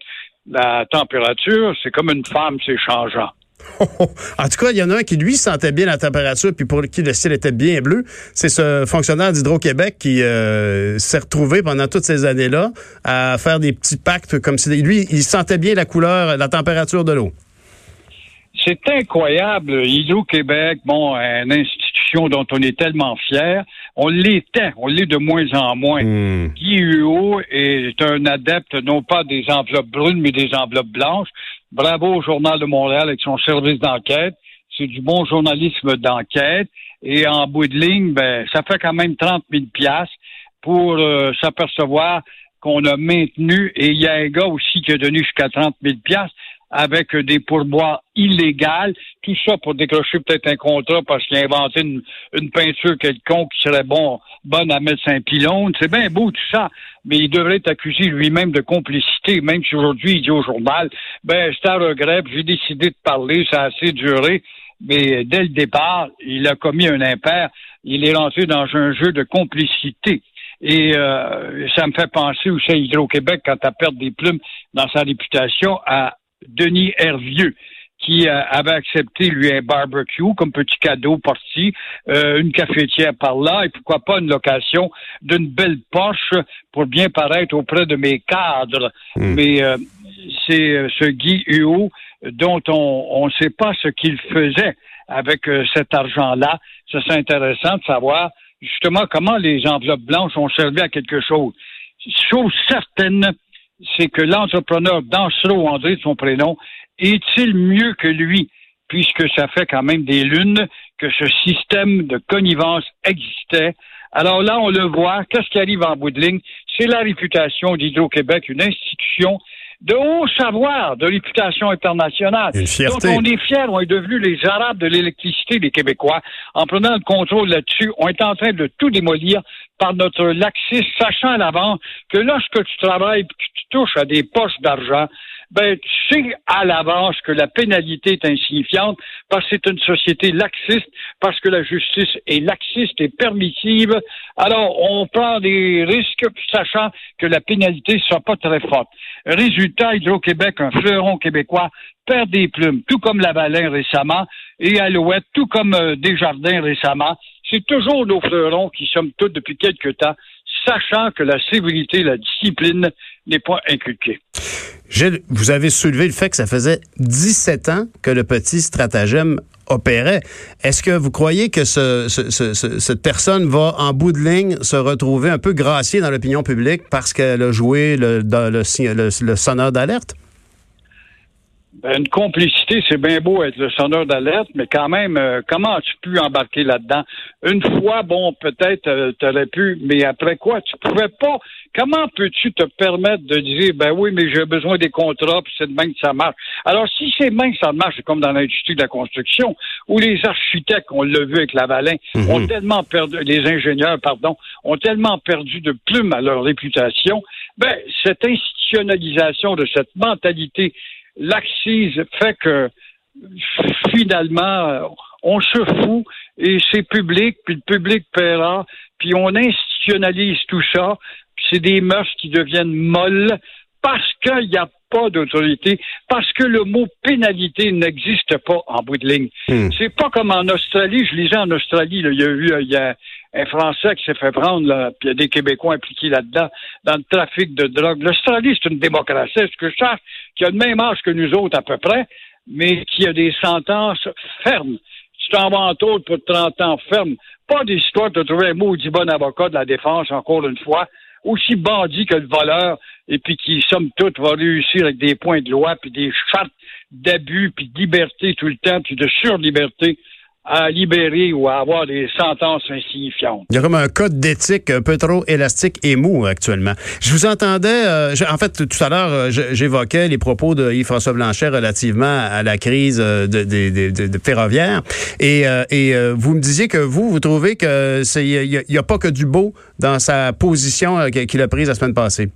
La température, c'est comme une femme, c'est changeant. en tout cas, il y en a un qui, lui, sentait bien la température, puis pour qui le ciel était bien bleu. C'est ce fonctionnaire d'Hydro-Québec qui euh, s'est retrouvé pendant toutes ces années-là à faire des petits pactes comme si... Lui, il sentait bien la couleur, la température de l'eau. C'est incroyable. Hydro-Québec, bon, une institution dont on est tellement fier. On l'était, on l'est de moins en moins. Hmm. Guy Huot est un adepte non pas des enveloppes brunes, mais des enveloppes blanches. Bravo au Journal de Montréal avec son service d'enquête. C'est du bon journalisme d'enquête. Et en bout de ligne, ben, ça fait quand même 30 000 piastres pour euh, s'apercevoir qu'on a maintenu, et il y a un gars aussi qui a donné jusqu'à 30 000 piastres avec des pourboires illégales, tout ça pour décrocher peut-être un contrat parce qu'il a inventé une, une peinture quelconque qui serait bon, bonne à mettre un pylône. C'est bien beau tout ça, mais il devrait être accusé lui-même de complicité, même si aujourd'hui il dit au journal, ben c'est un regret, j'ai décidé de parler, ça a assez duré, mais dès le départ, il a commis un impair, il est rentré dans un jeu de complicité. Et euh, ça me fait penser aussi à Hydro-Québec quand à perdre des plumes dans sa réputation à Denis Hervieux qui euh, avait accepté lui un barbecue comme petit cadeau parti, euh, une cafetière par là et pourquoi pas une location d'une belle poche pour bien paraître auprès de mes cadres. Mais euh, c'est euh, ce Guy Huot dont on ne sait pas ce qu'il faisait avec euh, cet argent-là. Ça c'est intéressant de savoir justement comment les enveloppes blanches ont servi à quelque chose. Chose certaine, c'est que l'entrepreneur Dansereau, André de son prénom, est-il mieux que lui, puisque ça fait quand même des lunes que ce système de connivence existait? Alors là, on le voit, qu'est-ce qui arrive en bout de ligne? C'est la réputation d'Hydro-Québec, une institution de haut savoir, de réputation internationale. Donc, on est fiers, on est devenus les Arabes de l'électricité, les Québécois. En prenant le contrôle là-dessus, on est en train de tout démolir par notre laxisme, sachant à l'avance que lorsque tu travailles et que tu touches à des poches d'argent, ben, tu sais à l'avance que la pénalité est insignifiante parce que c'est une société laxiste, parce que la justice est laxiste et permissive. Alors, on prend des risques, sachant que la pénalité ne sera pas très forte. Résultat, Hydro-Québec, un fleuron québécois, perd des plumes, tout comme Lavalin récemment, et Alouette, tout comme euh, Desjardins récemment. C'est toujours nos fleurons qui sommes tous depuis quelque temps, sachant que la sévérité, la discipline n'est pas inculquée. Gilles, vous avez soulevé le fait que ça faisait 17 ans que le petit stratagème opérait. Est-ce que vous croyez que ce, ce- ce- ce- cette personne va, en bout de ligne, se retrouver un peu graciée dans l'opinion publique parce qu'elle a joué le, le, le- le sonneur d'alerte? Ben, une complicité, c'est bien beau être le sonneur d'alerte, mais quand même, euh, comment as-tu pu embarquer là-dedans? Une fois, bon, peut-être tu aurais pu, mais après quoi? Tu pouvais pas. Comment peux-tu te permettre de dire, ben oui, mais j'ai besoin des contrats, puis c'est de même que ça marche? Alors, si c'est de même que ça marche, c'est comme dans l'industrie de la construction, où les architectes, on l'a vu avec Lavalin, ont tellement perdu, les ingénieurs, pardon, ont tellement perdu de plumes à leur réputation, ben, cette institutionnalisation de cette mentalité laxise fait que finalement, on se fout et c'est public, puis le public paiera, puis on institutionnalise tout ça, puis c'est des mœurs qui deviennent molles parce qu'il n'y a pas d'autorité, parce que le mot pénalité n'existe pas en bout de ligne. Hmm. C'est pas comme en Australie, je lisais en Australie, là, il y a eu euh, il y a un Français qui s'est fait prendre, là, puis il y a des Québécois impliqués là-dedans, dans le trafic de drogue. L'Australie, c'est une démocratie, ce que je sache, qui a le même âge que nous autres à peu près, mais qui a des sentences fermes. Tu t'en vas en taule pour 30 ans ferme. Pas des histoires de trouver un maudit bon avocat de la défense, encore une fois, aussi bandit que le voleur, et puis qui, somme toute, va réussir avec des points de loi, puis des chartes d'abus, puis de liberté tout le temps, puis de surliberté à libérer ou à avoir des sentences insignifiantes. Il y a comme un code d'éthique un peu trop élastique et mou actuellement. Je vous entendais, euh, en fait, tout à l'heure, euh, j'évoquais les propos de Yves-François Blanchet relativement à la crise euh, de, de, ferroviaire. Et, euh, et euh, vous me disiez que vous, vous trouvez que il y a, a pas que du beau dans sa position qu'il a prise la semaine passée.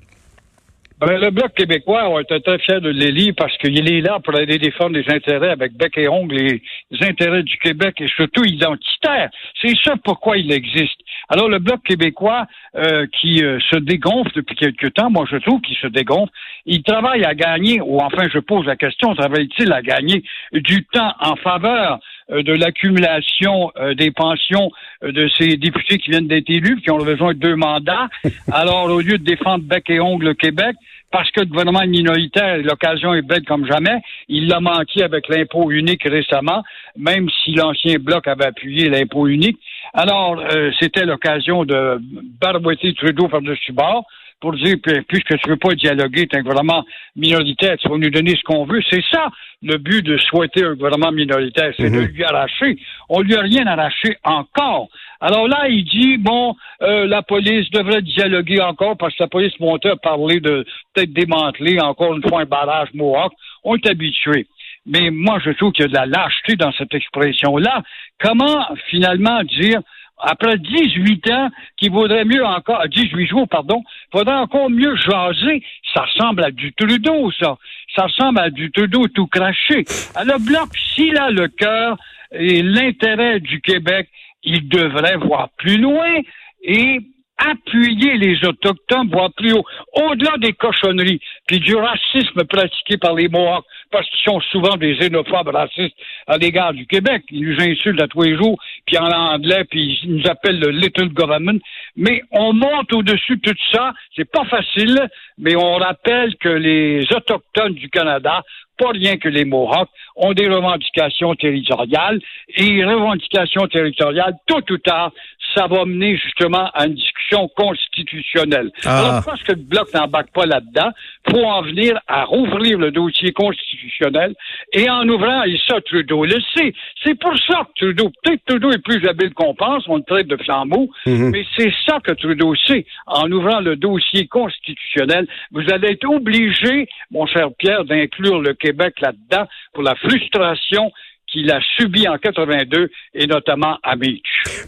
Ben, le Bloc québécois, on était très fiers de l'élire parce qu'il est là pour aller défendre les intérêts avec bec et ongle, les, intérêts du Québec et surtout identitaires. C'est ça pourquoi il existe. Alors, le Bloc québécois euh, qui euh, se dégonfle depuis quelque temps, moi je trouve qu'il se dégonfle, il travaille à gagner, ou enfin je pose la question, travaille-t-il à gagner du temps en faveur euh, de l'accumulation euh, des pensions euh, de ces députés qui viennent d'être élus, qui ont besoin de deux mandats? Alors, au lieu de défendre bec et ongle le Québec, parce que le gouvernement minoritaire, l'occasion est belle comme jamais. Il l'a manqué avec l'impôt unique récemment, même si l'ancien bloc avait appuyé l'impôt unique. Alors, c'était l'occasion de barboiter Trudeau par-dessus bord pour dire, puisque tu veux pas dialoguer, tu es un gouvernement minoritaire, tu vas nous donner ce qu'on veut. C'est ça le but de souhaiter un gouvernement minoritaire, c'est de mhm. lui arracher. On lui a rien arraché encore. Alors là, il dit, bon, euh, la police devrait dialoguer encore parce que la police montait à parler de peut-être démanteler encore une fois un barrage Mohawk. On est habitué. Mais moi, je trouve qu'il y a de la lâcheté dans cette expression-là. Comment finalement dire après 18 ans, qu'il vaudrait mieux encore, 18 jours, pardon, faudrait encore mieux jaser. Ça ressemble à du Trudeau, ça. Ça ressemble à du Trudeau tout craché. Le Bloc, s'il a le cœur et l'intérêt du Québec, il devrait voir plus loin et appuyer les Autochtones, voire plus haut, au-delà des cochonneries, puis du racisme pratiqué par les Mohawks, parce qu'ils sont souvent des xénophobes racistes à l'égard du Québec. Ils nous insultent à tous les jours, puis en anglais, puis ils nous appellent le Little Government. Mais on monte au-dessus de tout ça. C'est pas facile, mais on rappelle que les Autochtones du Canada pas rien que les Mohawks, ont des revendications territoriales. Et revendications territoriales, tôt ou tard, ça va mener justement à une discussion constitutionnelle. Ah. Alors, parce que le Bloc n'embarque pas là-dedans, faut en venir à rouvrir le dossier constitutionnel et en ouvrant, et ça, Trudeau le sait. C'est pour ça que Trudeau, peut-être Trudeau est plus habile qu'on pense, on le traite de flambeau, mhm. mais c'est ça que Trudeau sait. En ouvrant le dossier constitutionnel, vous allez être obligé, mon cher Pierre, d'inclure le Québec là-dedans pour la frustration qu'il a subi en 82 et notamment à Beach.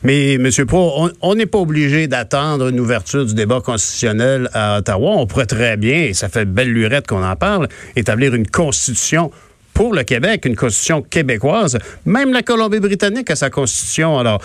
Mais, M. Pro, on n'est pas obligé d'attendre une ouverture du débat constitutionnel à Ottawa. On pourrait très bien, et ça fait belle lurette qu'on en parle, établir une constitution pour le Québec, une constitution québécoise. Même la Colombie-Britannique a sa constitution. Alors,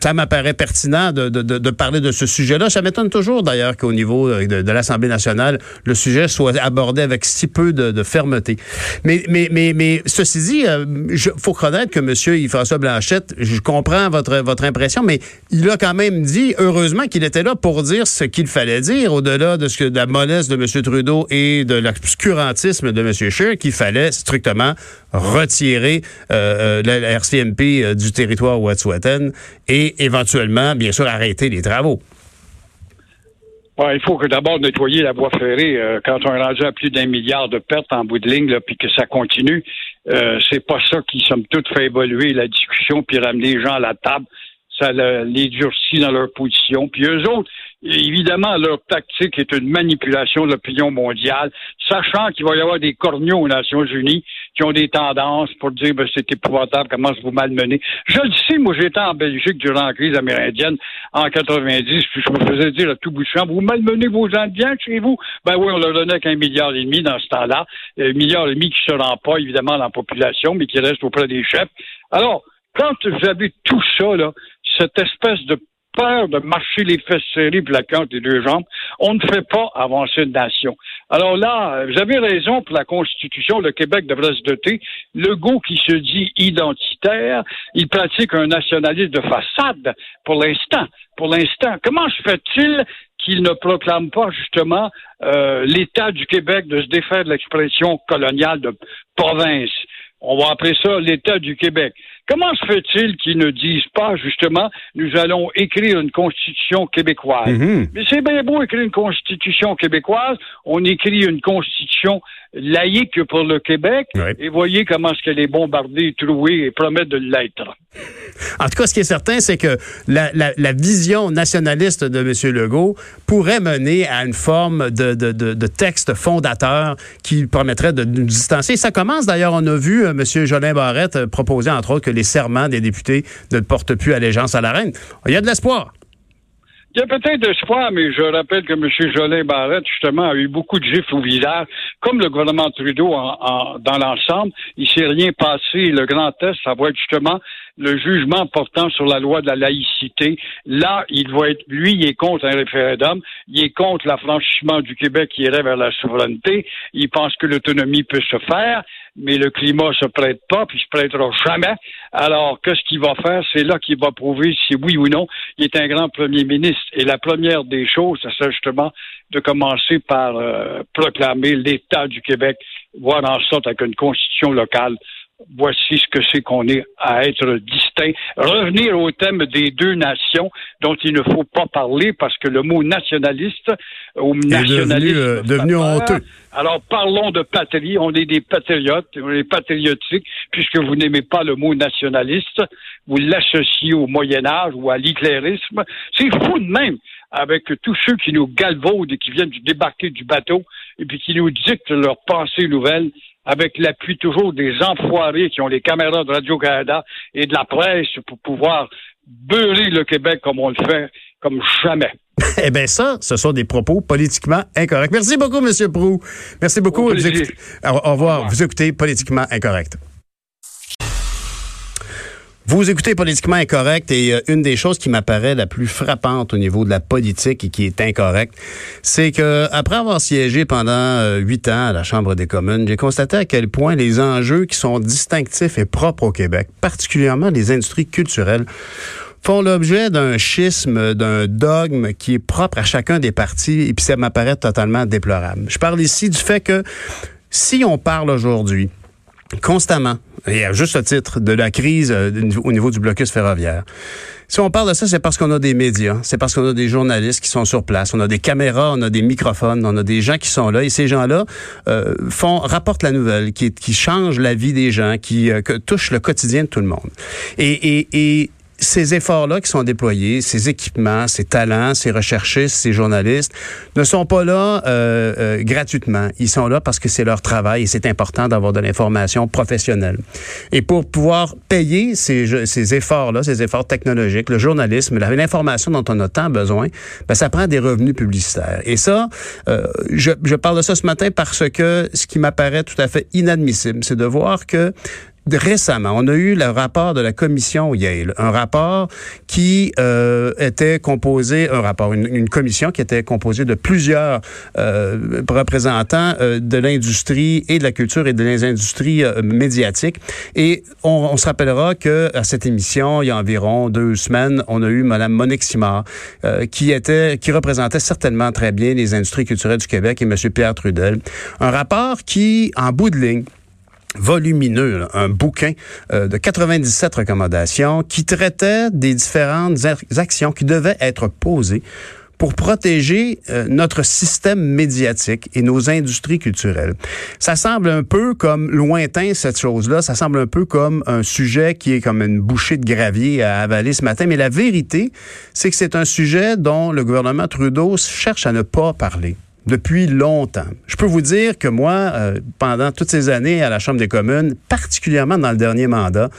ça m'apparaît pertinent de, de, de, parler de ce sujet-là. Ça m'étonne toujours d'ailleurs qu'au niveau euh, de, l'Assemblée nationale, le sujet soit abordé avec si peu de, fermeté. Mais, mais, mais, mais ceci dit, il euh, faut reconnaître que M. Yves-François Blanchette, je comprends votre, votre impression, mais il a quand même dit, heureusement qu'il était là pour dire ce qu'il fallait dire, au-delà de, ce que, de la mollesse de M. Trudeau et de l'obscurantisme de M. Scheer, qu'il fallait strictement retirer euh, la, RCMP du territoire Wet'suwet'en et éventuellement, bien sûr, arrêter les travaux. il faut que d'abord nettoyer la voie ferrée. Euh, quand on est rendu à plus d'un milliard de pertes en bout de ligne, puis que ça continue, euh, c'est pas ça qui, somme toute, fait évoluer la discussion puis ramener les gens à la table. Ça les durcit dans leur position. Puis eux autres, évidemment, leur tactique est une manipulation de l'opinion mondiale, sachant qu'il va y avoir des corneaux aux Nations Unies qui ont des tendances pour dire ben, c'est épouvantable, comment vous malmenez. Je le sais, moi j'étais en Belgique durant la crise amérindienne en 90, puis je me faisais dire à tout bout de champ, vous malmenez vos Indiens chez vous? Ben oui, on leur donnait qu'un milliard et demi dans ce temps-là, un milliard et demi qui ne se rend pas évidemment dans la population, mais qui reste auprès des chefs. Alors, quand vous avez tout ça, là, cette espèce de de marcher les fesses serrées deux jambes, on ne fait pas avancer une nation. Alors là, vous avez raison pour la Constitution, le Québec devrait se doter. Le goût qui se dit identitaire, il pratique un nationalisme de façade pour l'instant. Pour l'instant, comment se fait-il qu'il ne proclame pas justement euh, l'État du Québec de se défaire de l'expression coloniale de province? On va appeler ça l'État du Québec. Comment se fait-il qu'ils ne disent pas, justement, nous allons écrire une constitution québécoise? Mm-hmm. Mais c'est bien beau écrire une constitution québécoise, on écrit une constitution laïque pour le Québec, et voyez comment est-ce qu'elle est bombardée, trouée et promet de l'être. En tout cas, ce qui est certain, c'est que la, vision nationaliste de M. Legault pourrait mener à une forme de, de, texte fondateur qui permettrait de nous distancer. Ça commence d'ailleurs, on a vu euh, M. Jolin Barrette euh, proposer, entre autres, que les serments des députés ne portent plus allégeance à la reine. Il y a de l'espoir. Il y a peut-être espoir, mais je rappelle que M. Jolin Barrette, justement, a eu beaucoup de gifles au visage, comme le gouvernement Trudeau en, dans l'ensemble. Il s'est rien passé. Le grand test, ça va être justement le jugement portant sur la loi de la laïcité. Là, il va être, lui, il est contre un référendum, il est contre l'affranchissement du Québec qui irait vers la souveraineté. Il pense que l'autonomie peut se faire, mais le climat se prête pas, puis se prêtera jamais. Alors, qu'est-ce qu'il va faire? C'est là qu'il va prouver si oui ou non il est un grand premier ministre. Et la première des choses, c'est justement de commencer par euh, proclamer l'État du Québec, voir en sorte avec une constitution locale voici ce que c'est qu'on est à être distinct. Revenir au thème des deux nations dont il ne faut pas parler parce que le mot nationaliste ou nationaliste devenu, euh, devenu honteux. Alors parlons de patrie. On est des patriotes, on est patriotiques puisque vous n'aimez pas le mot nationaliste. Vous l'associez au Moyen Âge ou à l'hitlérisme. C'est fou de même avec tous ceux qui nous galvaudent et qui viennent débarquer du bateau et puis qui nous dictent leurs pensées nouvelles avec l'appui toujours des enfoirés qui ont les caméras de Radio-Canada et de la presse pour pouvoir beurrer le Québec comme on le fait, comme jamais. eh bien, ça, ce sont des propos politiquement incorrects. Merci beaucoup, M. Prou. Merci beaucoup. Au, au, revoir. Vous écoutez Politiquement Incorrect. Vous écoutez Politiquement Incorrect et euh, une des choses qui m'apparaît la plus frappante au niveau de la politique et qui est incorrecte, c'est que après avoir siégé pendant euh, huit ans à la Chambre des communes, j'ai constaté à quel point les enjeux qui sont distinctifs et propres au Québec, particulièrement les industries culturelles, font l'objet d'un schisme, d'un dogme qui est propre à chacun des partis et puis ça m'apparaît totalement déplorable. Je parle ici du fait que si on parle aujourd'hui constamment, et à juste titre, de la crise euh, au niveau du blocus ferroviaire. Si on parle de ça, c'est parce qu'on a des médias, c'est parce qu'on a des journalistes qui sont sur place, on a des caméras, on a des microphones, on a des gens qui sont là, et ces gens-là euh, font rapportent la nouvelle, qui, qui change la vie des gens, qui euh, touchent le quotidien de tout le monde. Et, et, et ces efforts-là qui sont déployés, ces équipements, ces talents, ces recherchistes, ces journalistes, ne sont pas là euh, euh, gratuitement. Ils sont là parce que c'est leur travail et c'est important d'avoir de l'information professionnelle. Et pour pouvoir payer ces, ces efforts-là, ces efforts technologiques, le journalisme, l'information dont on a tant besoin, ben, ça prend des revenus publicitaires. Et ça, euh, je, je parle de ça ce matin parce que ce qui m'apparaît tout à fait inadmissible, c'est de voir que récemment, on a eu le rapport de la commission Yale, un rapport qui euh, était composé, un rapport, une, commission qui était composée de plusieurs euh, représentants euh, de l'industrie et de la culture et des industries médiatiques. Et on, se rappellera que à cette émission, il y a environ deux semaines, on a eu Mme Monique Simard, qui était, qui représentait certainement très bien les industries culturelles du Québec et M. Pierre Trudel. Un rapport qui, en bout de ligne, volumineux, un bouquin euh, de 97 recommandations qui traitait des différentes actions qui devaient être posées pour protéger euh, notre système médiatique et nos industries culturelles. Ça semble un peu comme lointain cette chose-là, ça semble un peu comme un sujet qui est comme une bouchée de gravier à avaler ce matin, mais la vérité, c'est que c'est un sujet dont le gouvernement Trudeau cherche à ne pas parler depuis longtemps. Je peux vous dire que moi, euh, pendant toutes ces années à la Chambre des communes, particulièrement dans le dernier mandat,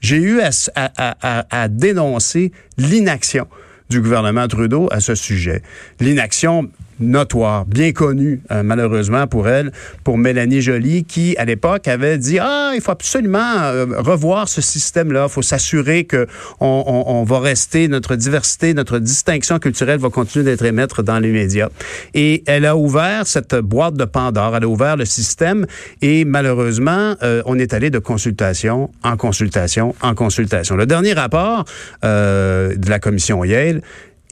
j'ai eu à, à, à dénoncer l'inaction du gouvernement Trudeau à ce sujet. L'inaction notoire, bien connue, euh, malheureusement pour elle, pour Mélanie Joly, qui, à l'époque, avait dit, ah, il faut absolument euh, revoir ce système-là. Il faut s'assurer que on, va rester, notre diversité, notre distinction culturelle va continuer d'être émettre dans les médias. Et elle a ouvert cette boîte de Pandore, elle a ouvert le système et malheureusement, euh, on est allé de consultation en consultation en consultation. Le dernier rapport de la commission Yale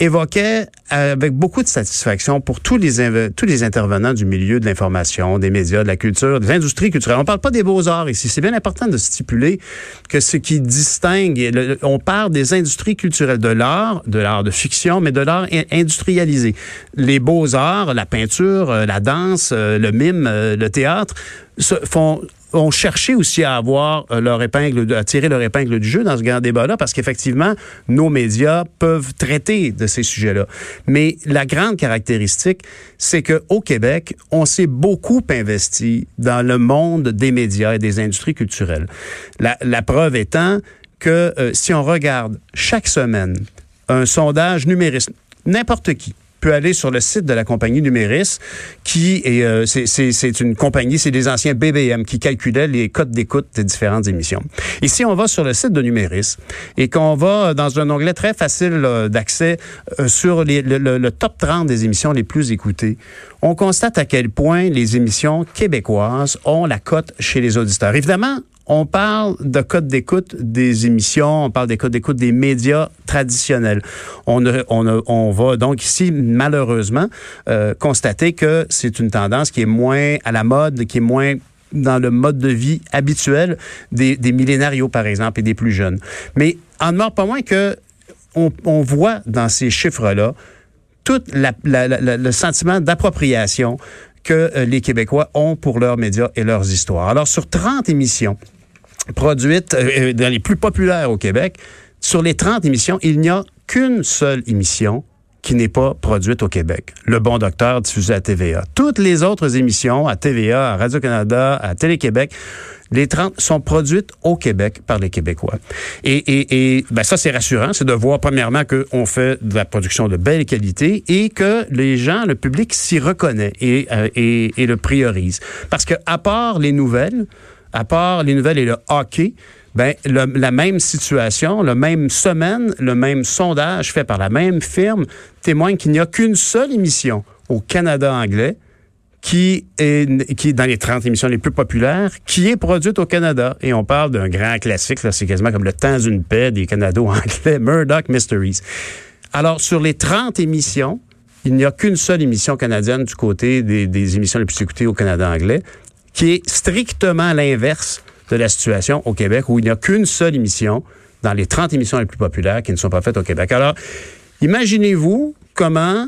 évoquait avec beaucoup de satisfaction pour tous les, tous les intervenants du milieu de l'information, des médias, de la culture, des industries culturelles. On parle pas des beaux-arts ici. C'est bien important de stipuler que ce qui distingue, on parle des industries culturelles, de l'art, de l'art de fiction, mais de l'art industrialisé. Les beaux-arts, la peinture, euh, la danse, euh, le mime, euh, le théâtre, se font ont cherché aussi à avoir euh, leur épingle, à tirer leur épingle du jeu dans ce grand débat-là, parce qu'effectivement, nos médias peuvent traiter de ces sujets-là. Mais la grande caractéristique, c'est qu'au Québec, on s'est beaucoup investi dans le monde des médias et des industries culturelles. La, preuve étant que euh, si on regarde chaque semaine un sondage numérique, n'importe qui peut aller sur le site de la compagnie Numéris, qui est, euh, c'est- une compagnie, c'est des anciens BBM qui calculaient les codes d'écoute des différentes émissions. Et si on va sur le site de Numéris et qu'on va dans un onglet très facile là, d'accès euh, sur le- le top 30 des émissions les plus écoutées, on constate à quel point les émissions québécoises ont la cote chez les auditeurs. Évidemment, on parle de code d'écoute des émissions, on parle des codes d'écoute des médias traditionnels. On, va donc ici, malheureusement, euh, constater que c'est une tendance qui est moins à la mode, qui est moins dans le mode de vie habituel des, des millénarios, par exemple, et des plus jeunes. Mais en demeure pas moins que on, voit dans ces chiffres-là tout le sentiment d'appropriation que euh, les Québécois ont pour leurs médias et leurs histoires. Alors, sur 30 émissions produites euh, dans les plus populaires au Québec, sur les 30 émissions, il n'y a qu'une seule émission qui n'est pas produite au Québec. Le Bon Docteur diffusé à TVA. Toutes les autres émissions à TVA, à Radio-Canada, à Télé-Québec, les 30 sont produites au Québec par les Québécois. Et, ben ça, c'est rassurant. C'est de voir, premièrement, qu'on fait de la production de belle qualité et que les gens, le public s'y reconnaît et, euh, et le priorise. Parce que, à part les nouvelles, à part les nouvelles et le hockey, ben, la même situation, la même semaine, le même sondage fait par la même firme témoigne qu'il n'y a qu'une seule émission au Canada anglais qui est, dans les 30 émissions les plus populaires, qui est produite au Canada. Et on parle d'un grand classique, c'est quasiment comme le temps d'une paix des Canados anglais, Murdoch Mysteries. Alors, sur les 30 émissions, il n'y a qu'une seule émission canadienne du côté des émissions les plus écoutées au Canada anglais, qui est strictement l'inverse de la situation au Québec, où il n'y a qu'une seule émission dans les 30 émissions les plus populaires qui ne sont pas faites au Québec. Alors, imaginez-vous comment,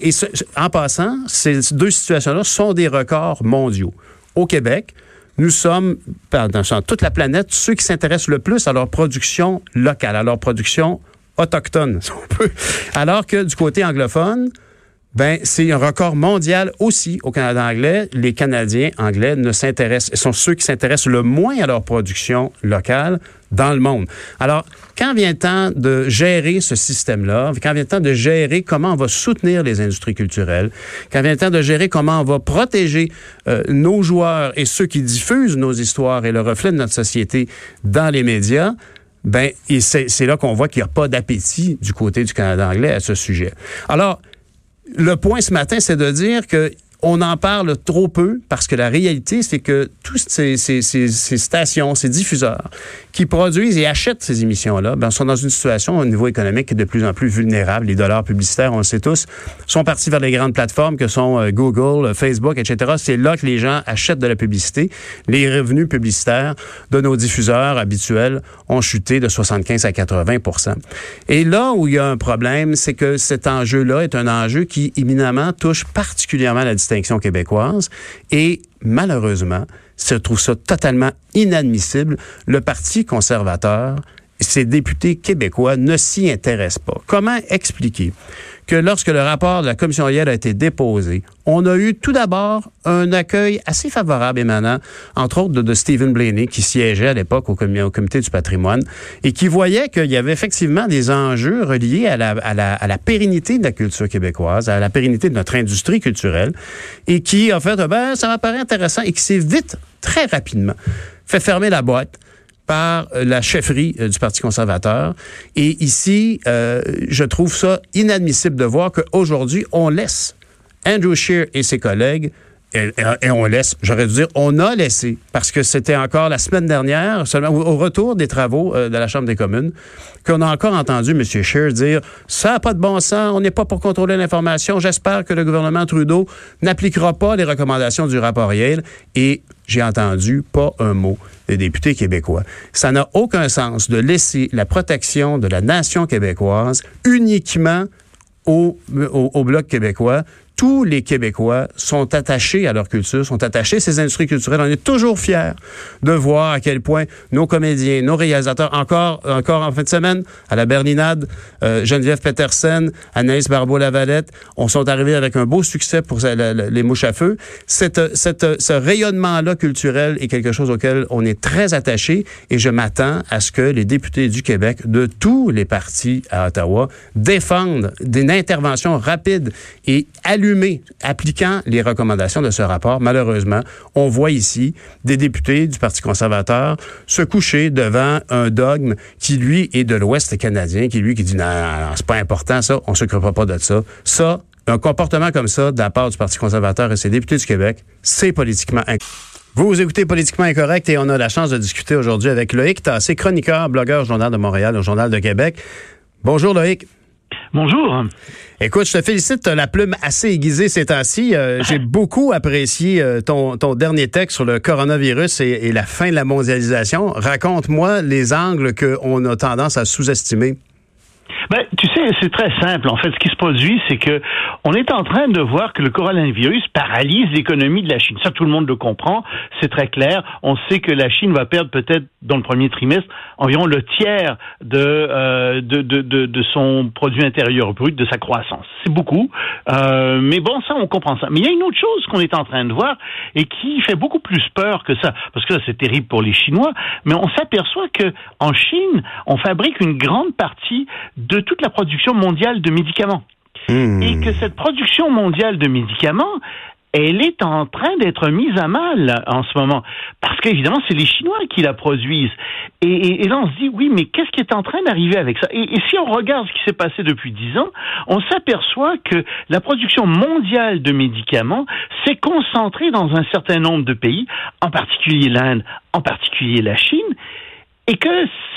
et en passant, ces deux situations-là sont des records mondiaux. Au Québec, nous sommes, pardon, toute la planète, ceux qui s'intéressent le plus à leur production locale, à leur production autochtone, si on peut. Alors que du côté anglophone, ben, c'est un record mondial aussi au Canada anglais. Les Canadiens anglais ne s'intéressent, sont ceux qui s'intéressent le moins à leur production locale dans le monde. Alors, quand vient le temps de gérer ce système-là, quand vient le temps de gérer comment on va soutenir les industries culturelles, quand vient le temps de gérer comment on va protéger euh, nos joueurs et ceux qui diffusent nos histoires et le reflet de notre société dans les médias, ben, c'est là qu'on voit qu'il n'y a pas d'appétit du côté du Canada anglais à ce sujet. Alors, le point ce matin, c'est de dire que on en parle trop peu parce que la réalité, c'est que tous ces, ces- ces- ces stations, ces diffuseurs qui produisent et achètent ces émissions-là, ben, sont dans une situation au niveau économique de plus en plus vulnérable. Les dollars publicitaires, on le sait tous, sont partis vers les grandes plateformes que sont euh, Google, euh, Facebook, etc. C'est là que les gens achètent de la publicité. Les revenus publicitaires de nos diffuseurs habituels ont chuté de 75 à 80% Et là où il y a un problème, c'est que cet enjeu-là est un enjeu qui éminemment touche particulièrement la distinction québécoise et malheureusement, je trouve ça totalement inadmissible. Le Parti conservateur, ses députés québécois ne s'y intéressent pas. Comment expliquer que lorsque le rapport de la commission Yale a été déposé, on a eu tout d'abord un accueil assez favorable émanant, entre autres, de, Stephen Blaney, qui siégeait à l'époque au, comi- au comité du patrimoine et qui voyait qu'il y avait effectivement des enjeux reliés à la, à, la, pérennité de la culture québécoise, à la pérennité de notre industrie culturelle et qui, en fait, ben, ça m'apparaît intéressant et qui s'est vite, très rapidement, fait fermer la boîte par euh, la chefferie euh, du Parti conservateur. Et ici, euh, je trouve ça inadmissible de voir qu'aujourd'hui, on laisse Andrew Scheer et ses collègues et, on laisse, j'aurais dû dire, on a laissé, parce que c'était encore la semaine dernière, seulement au, retour des travaux euh, de la Chambre des communes, qu'on a encore entendu M. Scheer dire ça n'a pas de bon sens, on n'est pas pour contrôler l'information. J'espère que le gouvernement Trudeau n'appliquera pas les recommandations du rapport Yale. Et j'ai entendu pas un mot des députés québécois. Ça n'a aucun sens de laisser la protection de la nation québécoise uniquement au Bloc québécois tous les Québécois sont attachés à leur culture, sont attachés à ces industries culturelles. On est toujours fiers de voir à quel point nos comédiens, nos réalisateurs, encore, encore en fin de semaine, à la Berlinade, euh, Geneviève Petersen, Anaïs Barbeau-Lavalette, on sont arrivés avec un beau succès pour les mouches à feu. Cette, cette, ce rayonnement-là culturel est quelque chose auquel on est très attaché et je m'attends à ce que les députés du Québec, de tous les partis à Ottawa, défendent une intervention rapide et allumée, appliquant les recommandations de ce rapport. Malheureusement, on voit ici des députés du Parti conservateur se coucher devant un dogme qui, lui, est de l'Ouest canadien, qui, lui, qui dit, non, non, c'est pas important, ça, on s'occupera pas de ça. Ça, un comportement comme ça de la part du Parti conservateur et ses députés du Québec, c'est politiquement incorrect. Vous, vous écoutez Politiquement Incorrect et on a la chance de discuter aujourd'hui avec Loïc Tassé, chroniqueur, blogueur, Journal de Montréal, au Journal de Québec. Bonjour Loïc. Bonjour. Écoute, je te félicite, tu la plume assez aiguisée ces temps-ci. Euh, j'ai beaucoup apprécié euh, ton, ton, dernier texte sur le coronavirus et, et la fin de la mondialisation. Raconte-moi les angles qu'on a tendance à sous-estimer. Ben, tu sais, c'est très simple. En fait, ce qui se produit, c'est que on est en train de voir que le coronavirus paralyse l'économie de la Chine. Ça, tout le monde le comprend. C'est très clair. On sait que la Chine va perdre peut-être dans le premier trimestre environ le tiers de, euh, de, de, de, son produit intérieur brut, de sa croissance. C'est beaucoup. Euh, mais bon, ça, on comprend ça. Mais il y a une autre chose qu'on est en train de voir et qui fait beaucoup plus peur que ça. Parce que c'est terrible pour les Chinois. Mais on s'aperçoit que en Chine, on fabrique une grande partie de toute la production mondiale de médicaments. Hmm. Et que cette production mondiale de médicaments, elle est en train d'être mise à mal en ce moment. Parce qu'évidemment, c'est les Chinois qui la produisent. Et, là, on se dit, oui, mais qu'est-ce qui est en train d'arriver avec ça? Et, et, si on regarde ce qui s'est passé depuis dix ans, on s'aperçoit que la production mondiale de médicaments s'est concentrée dans un certain nombre de pays, en particulier l'Inde, en particulier la Chine, et que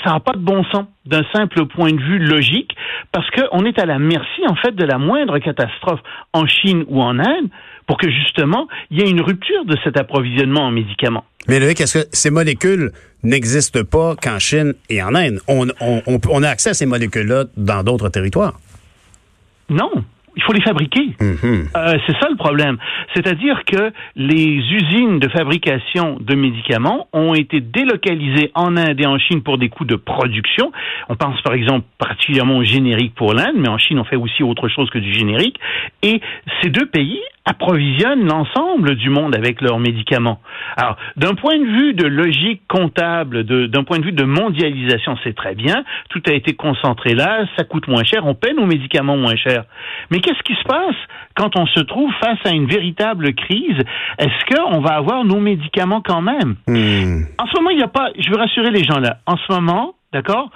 ça n'a pas de bon sens d'un simple point de vue logique, parce qu'on est à la merci, en fait, de la moindre catastrophe en Chine ou en Inde pour que, justement, il y ait une rupture de cet approvisionnement en médicaments. Mais Loïc, est-ce que ces molécules n'existent pas qu'en Chine et en Inde? On, on, on a accès à ces molécules-là dans d'autres territoires. Non, il faut les fabriquer. Mhm. Euh, c'est ça le problème. C'est-à-dire que les usines de fabrication de médicaments ont été délocalisées en Inde et en Chine pour des coûts de production. On pense par exemple particulièrement au générique pour l'Inde, mais en Chine on fait aussi autre chose que du générique. Et ces deux pays approvisionnent l'ensemble du monde avec leurs médicaments. Alors, d'un point de vue de logique comptable, d'un point de vue de mondialisation, c'est très bien. Tout a été concentré là, ça coûte moins cher, on paie nos médicaments moins cher. Mais qu'est-ce qui se passe quand on se trouve face à une véritable crise? Est-ce qu'on va avoir nos médicaments quand même? Hmm. En ce moment, il n'y a pas, je veux rassurer les gens là, en ce moment, d'accord,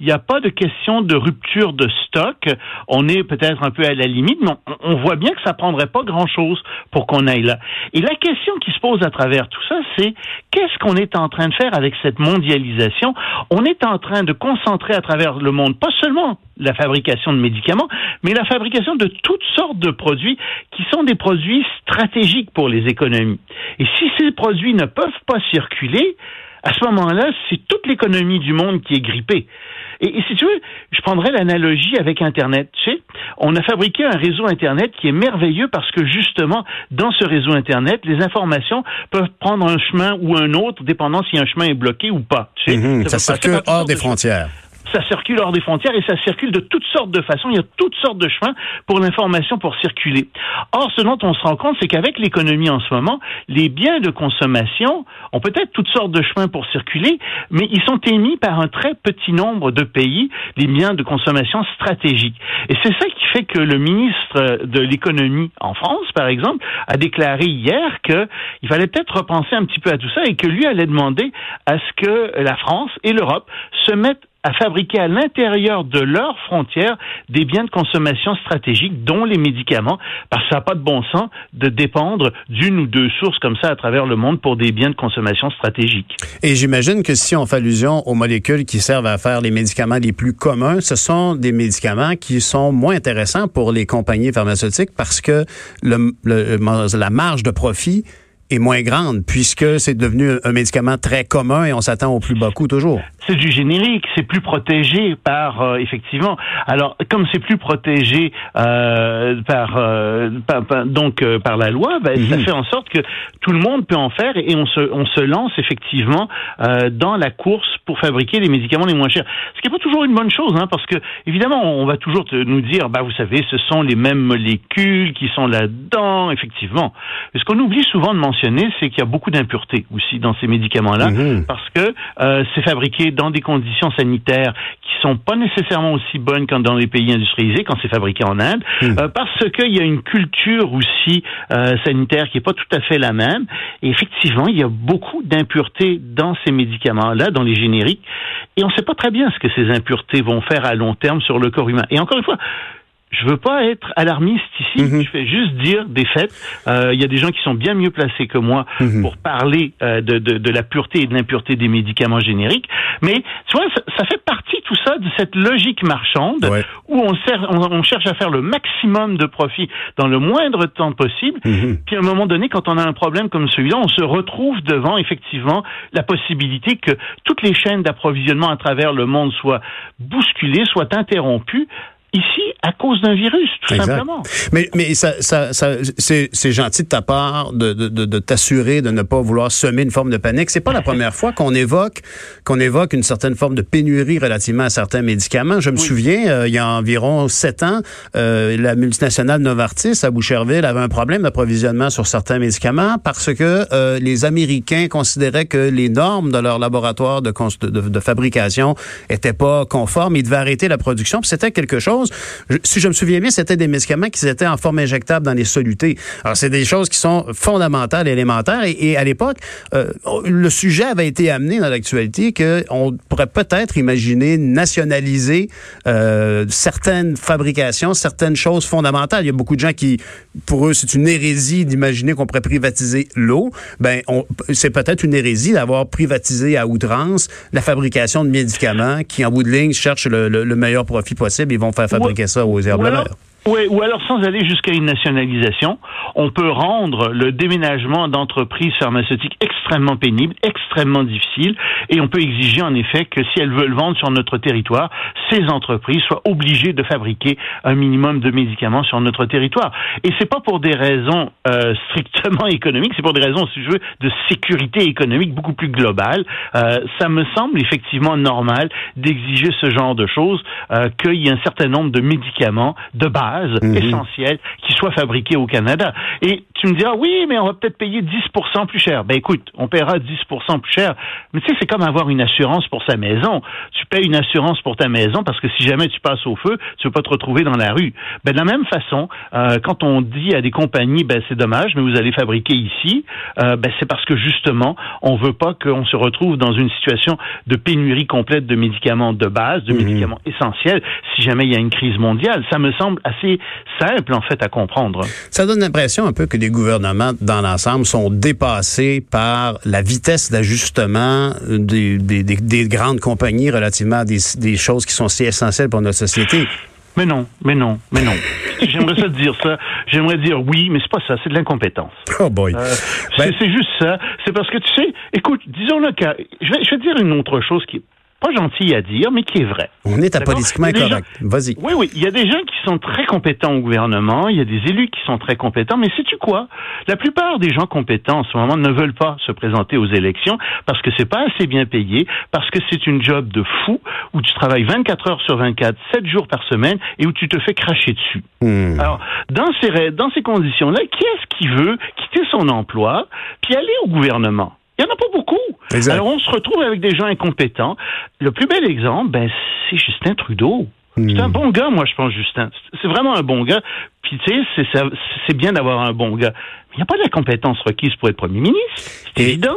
il n'y a pas de question de rupture de stock. On est peut-être un peu à la limite, mais on, voit bien que ça prendrait pas grand-chose pour qu'on aille là. Et la question qui se pose à travers tout ça, c'est qu'est-ce qu'on est en train de faire avec cette mondialisation? On est en train de concentrer à travers le monde pas seulement la fabrication de médicaments, mais la fabrication de toutes sortes de produits qui sont des produits stratégiques pour les économies. Et si ces produits ne peuvent pas circuler, à ce moment-là, c'est toute l'économie du monde qui est grippée. Et, si tu veux, je prendrais l'analogie avec Internet. Tu sais, on a fabriqué un réseau Internet qui est merveilleux parce que justement, dans ce réseau Internet, les informations peuvent prendre un chemin ou un autre, dépendant si un chemin est bloqué ou pas. Tu sais, mhm, ça, ça circule hors des frontières ça circule hors des frontières et ça circule de toutes sortes de façons. Il y a toutes sortes de chemins pour l'information pour circuler. Or, ce dont on se rend compte, c'est qu'avec l'économie en ce moment, les biens de consommation ont peut-être toutes sortes de chemins pour circuler, mais ils sont émis par un très petit nombre de pays, les biens de consommation stratégiques. Et c'est ça qui fait que le ministre de l'économie en France, par exemple, a déclaré hier qu'il fallait peut-être repenser un petit peu à tout ça et que lui allait demander à ce que la France et l'Europe se mettent à fabriquer à l'intérieur de leurs frontières des biens de consommation stratégiques, dont les médicaments, parce que ça n'a pas de bon sens de dépendre d'une ou deux sources comme ça à travers le monde pour des biens de consommation stratégiques. Et j'imagine que si on fait allusion aux molécules qui servent à faire les médicaments les plus communs, ce sont des médicaments qui sont moins intéressants pour les compagnies pharmaceutiques parce que le, la marge de profit est moins grande puisque c'est devenu un médicament très commun et on s'attend au plus bas coût toujours. C'est du générique, c'est plus protégé par euh, effectivement. Alors comme c'est plus protégé euh, par, euh, par, par, donc par la loi, ben, ça Mhm. fait en sorte que tout le monde peut en faire et on se on se lance effectivement dans la course pour fabriquer les médicaments les moins chers. Ce qui est pas toujours une bonne chose, hein, parce que évidemment on va toujours te- nous dire, bah vous savez, ce sont les mêmes molécules qui sont là-dedans, effectivement. Ce qu'on oublie souvent de mentionner, c'est qu'il y a beaucoup d'impuretés aussi dans ces médicaments-là Mhm. parce que euh, c'est fabriqué dans des conditions sanitaires qui sont pas nécessairement aussi bonnes que dans les pays industrialisés quand c'est fabriqué en Inde, euh, parce qu'il y a une culture aussi euh, sanitaire qui est pas tout à fait la même. Et effectivement, il y a beaucoup d'impuretés dans ces médicaments-là, dans les génériques, et on ne sait pas très bien ce que ces impuretés vont faire à long terme sur le corps humain. Et encore une fois, je veux pas être alarmiste ici. Mhm. Je vais juste dire des faits. Euh, Il y a des gens qui sont bien mieux placés que moi Mhm. pour parler euh, de, de, de la pureté et de l'impureté des médicaments génériques. Mais tu vois, ça, ça fait partie tout ça de cette logique marchande Ouais. où on, sert, on, on cherche à faire le maximum de profit dans le moindre temps possible. Mhm. Puis à un moment donné, quand on a un problème comme celui-là, on se retrouve devant effectivement la possibilité que toutes les chaînes d'approvisionnement à travers le monde soient bousculées, soient interrompues. Ici, à cause d'un virus, tout Exact. simplement. Mais, mais ça, ça, ça, c'est, gentil de ta part de, de, de, de t'assurer de ne pas vouloir semer une forme de panique. C'est pas la première fois qu'on évoque qu'on évoque une certaine forme de pénurie relativement à certains médicaments. Je me souviens, euh, il y a environ sept ans, euh, la multinationale Novartis à Boucherville avait un problème d'approvisionnement sur certains médicaments parce que euh, les Américains considéraient que les normes de leur laboratoire de, de, de- fabrication étaient pas conformes. Ils devaient arrêter la production. C'était quelque chose. Si je me souviens bien, c'était des médicaments qui étaient en forme injectable dans les solutés. Alors c'est des choses qui sont fondamentales, élémentaires. Et, à l'époque, euh, le sujet avait été amené dans l'actualité que on pourrait peut-être imaginer nationaliser euh, certaines fabrications, certaines choses fondamentales. Il y a beaucoup de gens qui, pour eux, c'est une hérésie d'imaginer qu'on pourrait privatiser l'eau. Ben, c'est peut-être une hérésie d'avoir privatisé à outrance la fabrication de médicaments qui, en bout de ligne, cherchent le, le- le meilleur profit possible et vont faire fabriquer ça aux herbes Ou de mer. Ouais, ou alors sans aller jusqu'à une nationalisation, on peut rendre le déménagement d'entreprises pharmaceutiques extrêmement pénible, extrêmement difficile, et on peut exiger en effet que si elles veulent vendre sur notre territoire, ces entreprises soient obligées de fabriquer un minimum de médicaments sur notre territoire. Et c'est pas pour des raisons euh, strictement économiques, c'est pour des raisons, si je veux, de sécurité économique beaucoup plus globale. Euh, ça me semble effectivement normal d'exiger ce genre de choses, euh, qu'il y ait un certain nombre de médicaments de base essentiels qui soient fabriqués au Canada. Et tu me diras, oui, mais on va peut-être payer 10% plus cher. Ben écoute, on paiera 10% plus cher. Mais tu sais, c'est comme avoir une assurance pour sa maison. Tu payes une assurance pour ta maison parce que si jamais tu passes au feu, tu ne veux pas te retrouver dans la rue. Ben de la même façon, euh, quand on dit à des compagnies, ben c'est dommage, mais vous allez fabriquer ici, euh, ben c'est parce que justement, on veut pas qu'on se retrouve dans une situation de pénurie complète de médicaments de base, de médicaments essentiels, si jamais il y a une crise mondiale. Ça me semble assez simple en fait à comprendre. Ça donne l'impression un peu que les gouvernements, dans l'ensemble, sont dépassés par la vitesse d'ajustement des, des- des- des grandes compagnies relativement à des, des choses qui sont si essentielles pour notre société. Mais non, mais non, mais non. J'aimerais ça dire ça. J'aimerais dire oui, mais c'est pas ça, c'est de l'incompétence. Oh boy. Euh, Ben- c'est- juste ça. C'est parce que tu sais, écoute, disons-le que je vais, je vais dire une autre chose qui est pas gentille à dire, mais qui est vraie. On est à politiquement incorrect. Vas-y. Oui, oui, il y a des gens qui sont très compétents au gouvernement, il y a des élus qui sont très compétents, mais sais-tu quoi? La plupart des gens compétents en ce moment ne veulent pas se présenter aux élections parce que c'est pas assez bien payé, parce que c'est une job de fou où tu travailles 24 heures sur 24, 7 jours par semaine et où tu te fais cracher dessus. Hmm. Alors, dans ces, dans ces conditions-là, qui est-ce qui veut quitter son emploi puis aller au gouvernement? Il n'y en a pas beaucoup. Exact. Alors, on se retrouve avec des gens incompétents. Le plus bel exemple, ben, c'est Justin Trudeau. C'est un bon gars, moi, je pense, Justin. C'est vraiment un bon gars. Puis, tu sais, c'est- bien d'avoir un bon gars. Mais il n'y a pas de la compétence requise pour être premier ministre. C'est Et- évident.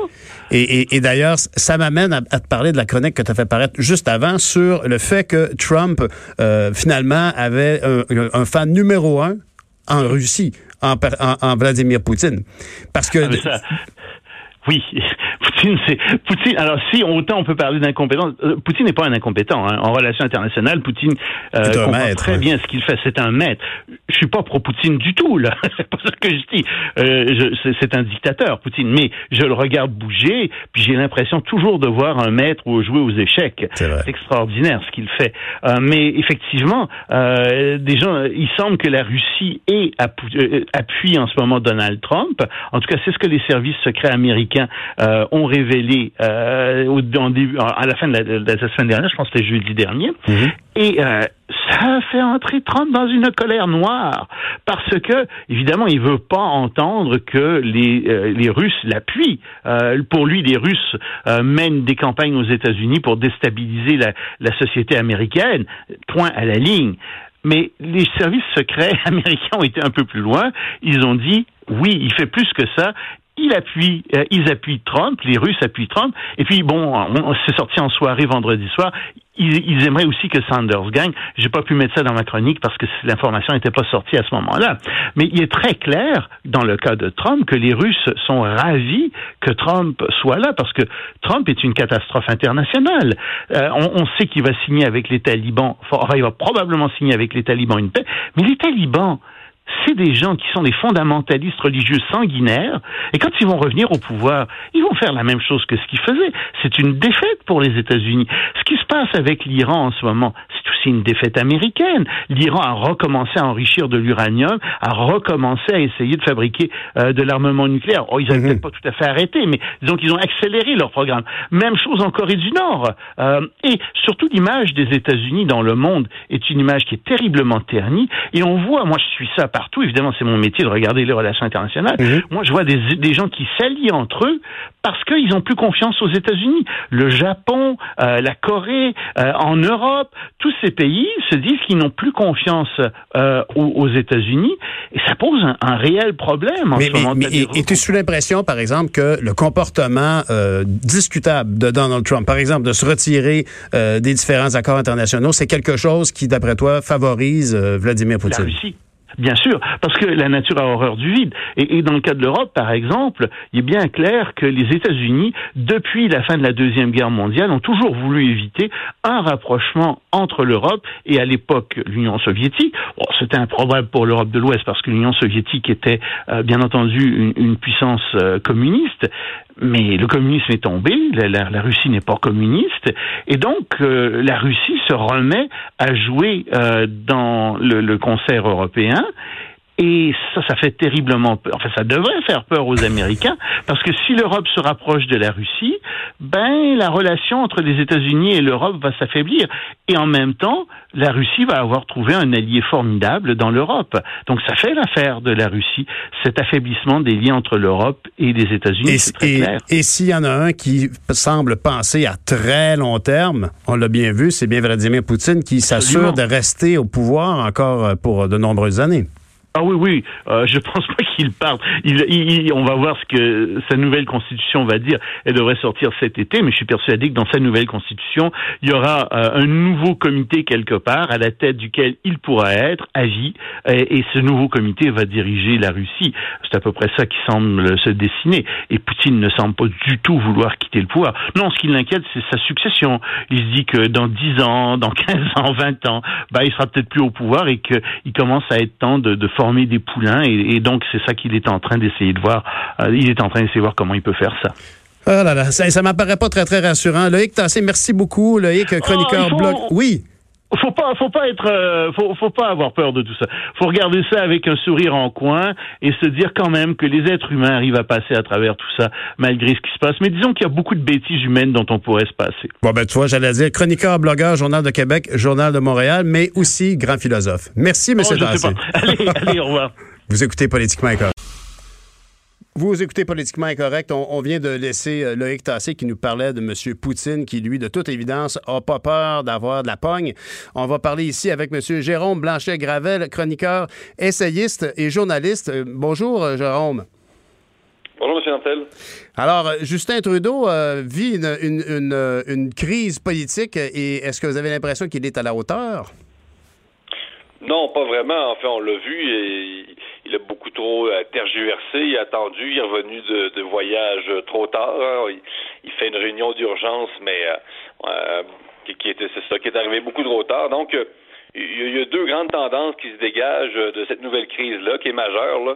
Et, et- et d'ailleurs, ça m'amène à, à te parler de la chronique que tu as fait paraître juste avant sur le fait que Trump, euh, finalement, avait un, un fan numéro un en Russie, en, per- en- en Vladimir Poutine. Parce que... Ah, oui. Poutine, c'est Poutine. Alors si autant on peut parler d'incompétence, euh, Poutine n'est pas un incompétent hein. en relations internationales. Poutine euh, comprend maître, très hein. bien ce qu'il fait. C'est un maître. Je suis pas pro Poutine du tout là. c'est pas ce que je dis. Euh, c'est- un dictateur, Poutine. Mais je le regarde bouger, puis j'ai l'impression toujours de voir un maître jouer aux échecs. C'est extraordinaire ce qu'il fait. Euh, mais effectivement, euh, des gens, il semble que la Russie euh, appuie en ce moment Donald Trump. En tout cas, c'est ce que les services secrets américains euh, ont révélé euh, au, en début, à la fin de la, de la semaine dernière. Je pense que c'était jeudi dernier. Et euh, ça a fait entrer Trump dans une colère noire parce que, évidemment, il veut pas entendre que les, euh, les Russes l'appuient. Euh, pour lui, les Russes euh, mènent des campagnes aux États-Unis pour déstabiliser la, la société américaine. Point à la ligne. Mais les services secrets américains ont été un peu plus loin. Ils ont dit, oui, il fait plus que ça. Il appuie, euh, ils appuient Trump, les Russes appuient Trump. Et puis bon, on, s'est sorti en soirée vendredi soir. Ils, ils aimeraient aussi que Sanders gagne. J'ai pas pu mettre ça dans ma chronique parce que l'information n'était pas sortie à ce moment-là. Mais il est très clair dans le cas de Trump que les Russes sont ravis que Trump soit là parce que Trump est une catastrophe internationale. Euh, on, on sait qu'il va signer avec les talibans. Enfin, il va probablement signer avec les talibans une paix. Mais les talibans, c'est des gens qui sont des fondamentalistes religieux sanguinaires, et quand ils vont revenir au pouvoir, ils vont faire la même chose que ce qu'ils faisaient. C'est une défaite pour les États-Unis. Ce qui se passe avec l'Iran en ce moment, c'est aussi une défaite américaine. L'Iran a recommencé à enrichir de l'uranium, a recommencé à essayer de fabriquer euh, de l'armement nucléaire. Oh, ils n'avaient peut-être pas tout à fait arrêté, mais disons qu'ils ont accéléré leur programme. Même chose en Corée du Nord. Euh, et surtout, l'image des États-Unis dans le monde est une image qui est terriblement ternie. Et on voit, moi je suis ça partout, évidemment c'est mon métier de regarder les relations internationales. Moi je vois des, des gens qui s'allient entre eux parce qu'ils n'ont plus confiance aux États-Unis. Le Japon, euh, la Corée, euh, en Europe, tous ces pays se disent qu'ils n'ont plus confiance euh, aux, aux États-Unis et ça pose un, un réel problème en Mais, ce moment. mais, des mais es-tu sous l'impression, par exemple, que le comportement discutable de Donald Trump, par exemple, de se retirer des différents accords internationaux, c'est quelque chose qui, d'après toi, favorise Vladimir la Poutine? Russie. Bien sûr, parce que la nature a horreur du vide. Et, dans le cas de l'Europe, par exemple, il est bien clair que les États-Unis, depuis la fin de la Deuxième Guerre mondiale, ont toujours voulu éviter un rapprochement entre l'Europe et à l'époque l'Union soviétique. Bon, C'était un problème pour l'Europe de l'Ouest parce que l'Union soviétique était euh, bien entendu une, une puissance euh, communiste, mais le communisme est tombé, la, Russie n'est pas communiste, et donc euh, la Russie se remet à jouer euh, dans le concert européen. Et ça, ça fait terriblement peur. Enfin, ça devrait faire peur aux Américains, parce que si l'Europe se rapproche de la Russie, ben la relation entre les États-Unis et l'Europe va s'affaiblir. Et en même temps, la Russie va avoir trouvé un allié formidable dans l'Europe. Donc, ça fait l'affaire de la Russie, cet affaiblissement des liens entre l'Europe et les États-Unis. Et, et- et s'il y en a un qui semble penser à très long terme, on l'a bien vu, c'est bien Vladimir Poutine qui s'assure de rester au pouvoir encore euh, pour de nombreuses années. Ah oui, oui, euh, je pense pas qu'il parte. Il, il- on va voir ce que sa nouvelle constitution va dire. Elle devrait sortir cet été, mais je suis persuadé que dans sa nouvelle constitution, il y aura euh, un nouveau comité quelque part à la tête duquel il pourra être à vie, et, ce nouveau comité va diriger la Russie. C'est à peu près ça qui semble se dessiner. Et Poutine ne semble pas du tout vouloir quitter le pouvoir. Non, ce qui l'inquiète, c'est sa succession. Il se dit que dans 10 ans, dans 15 ans, 20 ans, bah, il sera peut-être plus au pouvoir et qu'il commence à être temps de, de des poulains. Et, et donc, c'est ça qu'il est en train d'essayer de voir. Euh, il est en train d'essayer de voir comment il peut faire ça. Oh là là, ça, ça m'apparaît pas très, très rassurant. Loïc Tassé, merci beaucoup. Loïc, chroniqueur il faut- blog. Oui. Faut pas, faut pas être, euh, faut, faut pas avoir peur de tout ça. Faut regarder ça avec un sourire en coin et se dire quand même que les êtres humains arrivent à passer à travers tout ça malgré ce qui se passe. Mais disons qu'il y a beaucoup de bêtises humaines dont on pourrait se passer. Bon, ben, tu vois, j'allais dire chroniqueur, blogueur, Journal de Québec, Journal de Montréal, mais aussi grand philosophe. Merci, M. Oh, je sais Tassé. pas. Allez, allez, au revoir. Vous écoutez Politiquement Incorrect. Vous écoutez Politiquement Incorrect. On, on vient de laisser euh, Loïc Tassé qui nous parlait de M. Poutine, qui, lui, de toute évidence, n'a pas peur d'avoir de la pogne. On va parler ici avec M. Jérôme Blanchet-Gravel, chroniqueur, essayiste et journaliste. Euh, bonjour, euh, Jérôme. Bonjour, M. Nantel. Alors, Justin Trudeau euh, vit une, une- une, une crise politique et est-ce que vous avez l'impression qu'il est à la hauteur? Non, pas vraiment. En fait, on l'a vu et il a beaucoup trop tergiversé, il a attendu, il est revenu de, de voyage trop tard. Hein. Il, fait une réunion d'urgence, mais qui, qui, était c'est ça qui est arrivé beaucoup trop tard. Donc il y a deux grandes tendances qui se dégagent de cette nouvelle crise-là, qui est majeure. Là.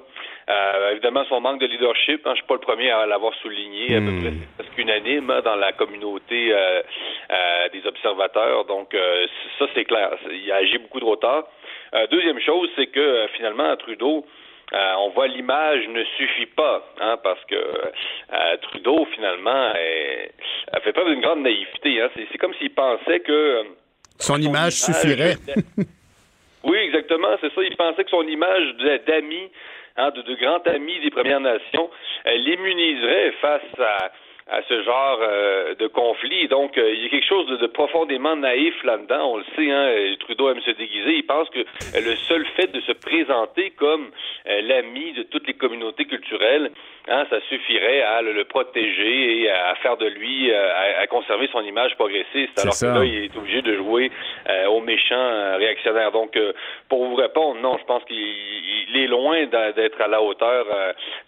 Euh, évidemment, son manque de leadership, hein, je suis pas le premier à l'avoir souligné, à peu hmm. près presque unanime hein, dans la communauté euh, euh, des observateurs. Donc, ça, c'est clair. Il a agi beaucoup trop tard. Deuxième chose, c'est que finalement, Trudeau, on voit l'image ne suffit pas, hein, parce que Trudeau, finalement, a fait preuve d'une grande naïveté. Hein. C'est comme s'il pensait que son, image, suffirait. oui, exactement, c'est ça. Il pensait que son image d'ami, hein, de, de grand ami des Premières Nations, l'immuniserait face à à ce genre euh, de conflit. Donc, euh, il y a quelque chose de, profondément naïf là-dedans. On le sait, hein, Trudeau aime se déguiser. Il pense que le seul fait de se présenter comme euh, l'ami de toutes les communautés culturelles, hein, ça suffirait à le, protéger et à faire de lui, à, conserver son image progressiste. Alors que là, il est obligé de jouer aux méchants réactionnaires. Donc, pour vous répondre, non, je pense qu'il est loin d'être à la hauteur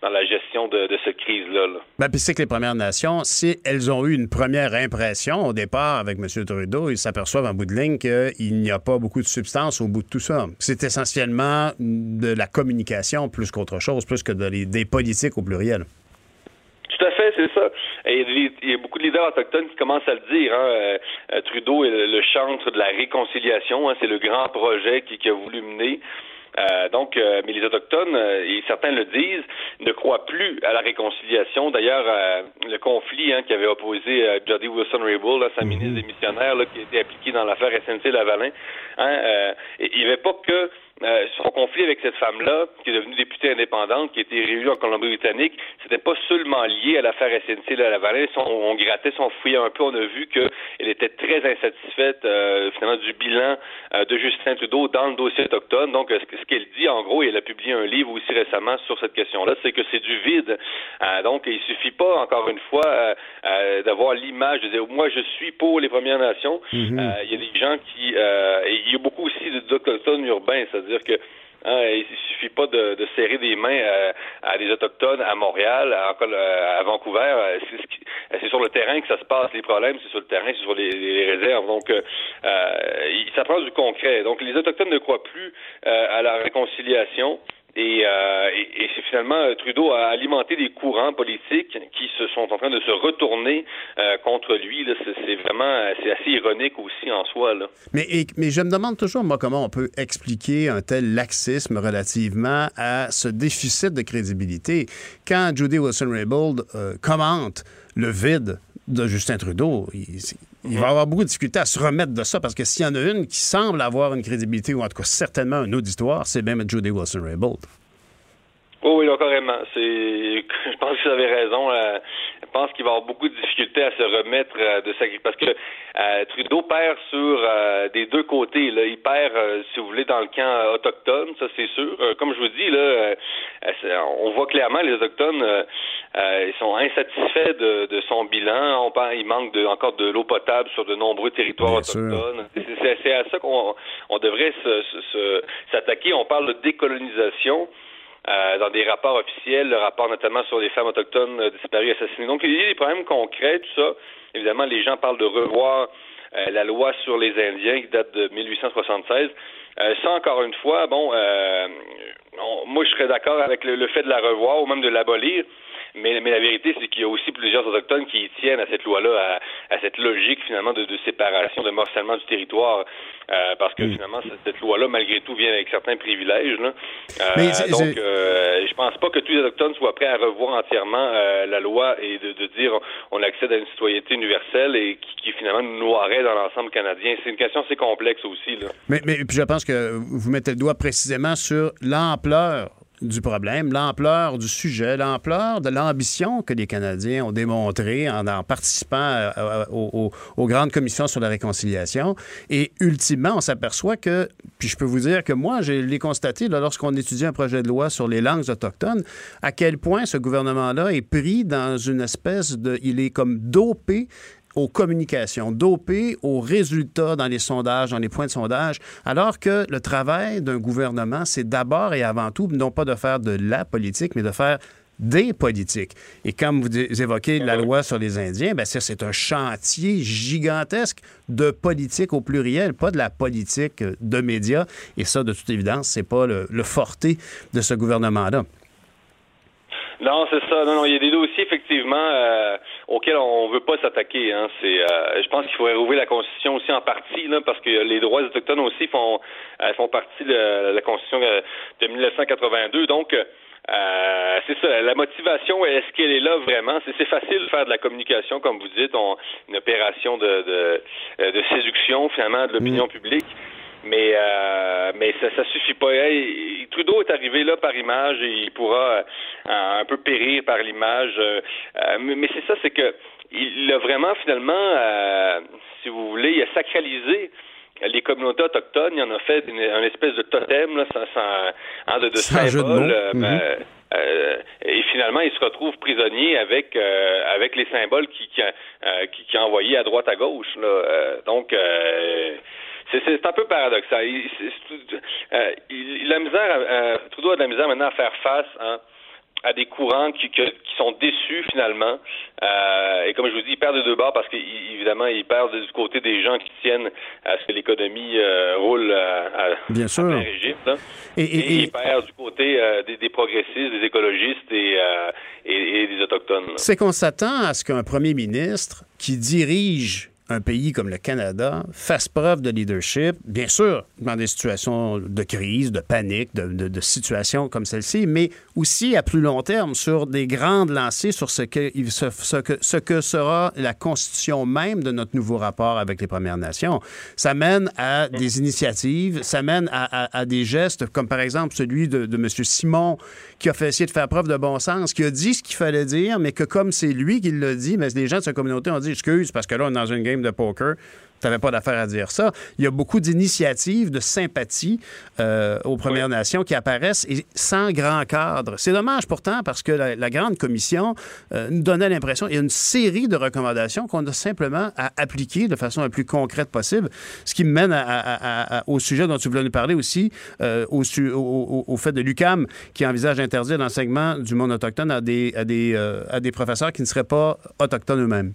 dans la gestion de, cette crise-là. Là. Ben, puis c'est que les Premières Nations si elles ont eu une première impression au départ avec M. Trudeau, ils s'aperçoivent en bout de ligne qu'il n'y a pas beaucoup de substance au bout de tout ça. C'est essentiellement de la communication plus qu'autre chose, plus que des politiques au pluriel. Tout à fait, c'est ça. Il y a beaucoup de leaders autochtones qui commencent à le dire. Hein. Euh, Trudeau est le chantre de la réconciliation. Hein. C'est le grand projet qu'il a voulu mener. Euh, donc, euh, mais les Autochtones, euh, et certains le disent, ne croient plus à la réconciliation. D'ailleurs, le conflit hein, qui avait opposé Jody Wilson-Raybould, sa mhm. ministre des missionnaires, qui a été appliqué dans l'affaire SNC-Lavalin, hein, il n'y avait pas que euh, son conflit avec cette femme-là, qui est devenue députée indépendante, qui a été réélue en Colombie-Britannique, c'était pas seulement lié à l'affaire SNC de la Vallée. On, on, grattait son fouillait un peu, on a vu qu'elle était très insatisfaite euh, finalement du bilan euh, de Justin Trudeau dans le dossier autochtone. Donc, ce qu'elle dit, en gros, et elle a publié un livre aussi récemment sur cette question-là, c'est que c'est du vide. donc, il suffit pas, encore une fois, d'avoir l'image de dire moi je suis pour les Premières Nations. Mm-hmm. Il y a des gens qui, il y a beaucoup aussi d'Autochtones urbains, c'est-à-dire c'est-à-dire que Hein, il suffit pas de, serrer des mains à, des autochtones à Montréal, à, à Vancouver. C'est sur le terrain que ça se passe. Les problèmes, c'est sur le terrain, c'est sur les, réserves. Donc, euh, ça prend du concret. Donc, les autochtones ne croient plus euh, à la réconciliation. Euh, et, et, finalement euh, Trudeau a alimenté des courants politiques qui se sont en train de se retourner euh, contre lui. C'est vraiment c'est assez ironique aussi en soi. Mais, mais je me demande toujours, moi, comment on peut expliquer un tel laxisme relativement à ce déficit de crédibilité. Quand Judy Wilson-Raybould commente le vide de Justin Trudeau, il, va avoir beaucoup de difficultés à se remettre de ça parce que s'il y en a une qui semble avoir une crédibilité ou en tout cas certainement un auditoire, c'est même Judy Wilson-Raybould. Oh oui, là, carrément. Je pense vous avez raison. Euh, je pense qu'il va avoir beaucoup de difficultés à se remettre euh, de sa parce que euh, Trudeau perd sur des deux côtés. Là, il perd, si vous voulez, dans le camp autochtone, ça c'est sûr. comme je vous dis, là, on voit clairement les autochtones, ils sont insatisfaits de, son bilan. On parle, il manque de, encore de l'eau potable sur de nombreux territoires autochtones. C'est, à ça qu'on on devrait s'attaquer. On parle de décolonisation. Euh, dans des rapports officiels, le rapport notamment sur les femmes autochtones euh, disparues, assassinées. Donc, il y a des problèmes concrets, tout ça. Évidemment, les gens parlent de revoir euh, la loi sur les Indiens qui date de 1876. ça, encore une fois, bon, moi, je serais d'accord avec le, fait de la revoir ou même de l'abolir. Mais, mais la vérité, c'est qu'il y a aussi plusieurs autochtones qui tiennent à cette loi-là, à, cette logique finalement de, de, séparation, de morcellement du territoire, euh, parce que finalement cette loi-là, malgré tout, vient avec certains privilèges. Là. Euh, donc, euh, je pense pas que tous les autochtones soient prêts à revoir entièrement la loi et de, de, dire on accède à une citoyenneté universelle et qui, qui finalement nous noirait dans l'ensemble canadien. C'est une question assez complexe aussi. Là. Mais, mais puis je pense que vous mettez le doigt précisément sur l'ampleur du problème, l'ampleur du sujet, l'ampleur de l'ambition que les Canadiens ont démontré en, en participant euh, euh, aux, grandes commissions sur la réconciliation. Et ultimement, on s'aperçoit que, puis je peux vous dire que moi, je l'ai constaté lorsqu'on étudie un projet de loi sur les langues autochtones, à quel point ce gouvernement-là est pris dans une espèce de... Il est comme dopé aux communications, dopé aux résultats dans les sondages, dans les points de sondage, alors que le travail d'un gouvernement, c'est d'abord et avant tout, non pas de faire de la politique, mais de faire des politiques. Et comme vous évoquez la loi sur les Indiens, ben ça, c'est un chantier gigantesque de politique au pluriel, pas de la politique de médias. Et ça, de toute évidence, c'est pas le, le forté de ce gouvernement-là. Non, c'est ça. Non, non, il y a des dossiers effectivement euh, auxquels on veut pas s'attaquer. Hein. C'est, euh, je pense qu'il faudrait rouvrir la Constitution aussi en partie, là, parce que les droits autochtones aussi font euh, font partie de la Constitution de 1982. Donc euh, c'est ça. La motivation, est-ce qu'elle est là vraiment? C'est facile de faire de la communication, comme vous dites, une opération de, de, euh, de séduction, finalement, de l'opinion mm. publique. Mais euh, mais ça, ça suffit pas. Trudeau est arrivé là par image et il pourra un peu périr par l'image. mais, c'est ça, c'est que il a vraiment finalement, si vous voulez, il a sacralisé les communautés autochtones, il en a fait une, espèce de totem, là, sans, sans, hein, de, de symbole. Euh, mhm. ben, euh, et finalement, il se retrouve prisonnier avec euh, avec les symboles qui qui, qui, qui a envoyés à droite à gauche. Là. donc c'est un peu paradoxal. Il, il, la misère, Trudeau a de la misère maintenant à faire face. Hein, à des courants qui, qui sont déçus finalement. Euh, et comme je vous dis, ils perdent de deux bords parce qu'évidemment, ils perdent du côté des gens qui tiennent à ce que l'économie euh, roule à, Bien sûr. Et, ils perdent du côté euh, des, progressistes, des écologistes et, et des Autochtones. C'est qu'on s'attend à ce qu'un premier ministre qui dirige un pays comme le Canada fasse preuve de leadership, bien sûr, dans des situations de crise, de panique, de, situations comme celle-ci, mais aussi à plus long terme sur des grandes lancées sur ce que, ce, que, ce que sera la constitution même de notre nouveau rapport avec les Premières Nations. Ça mène à des initiatives, ça mène à, des gestes comme par exemple celui de, de M. Simon qui a fait essayer de faire preuve de bon sens, qui a dit ce qu'il fallait dire, mais que comme c'est lui qui l'a dit, mais les gens de sa communauté ont dit excuse parce que là on est dans une game de poker. Tu n'avais pas d'affaire à dire ça. Il y a beaucoup d'initiatives de sympathie euh, aux Premières Nations qui apparaissent et sans grand cadre. C'est dommage pourtant parce que la, Grande Commission euh, nous donnait l'impression qu'il y a une série de recommandations qu'on a simplement à appliquer de façon la plus concrète possible. Ce qui me mène au sujet dont tu voulais nous parler aussi, euh, au, au, fait de l'UCAM qui envisage d'interdire l'enseignement du monde autochtone à des, à des, à des professeurs qui ne seraient pas autochtones eux-mêmes.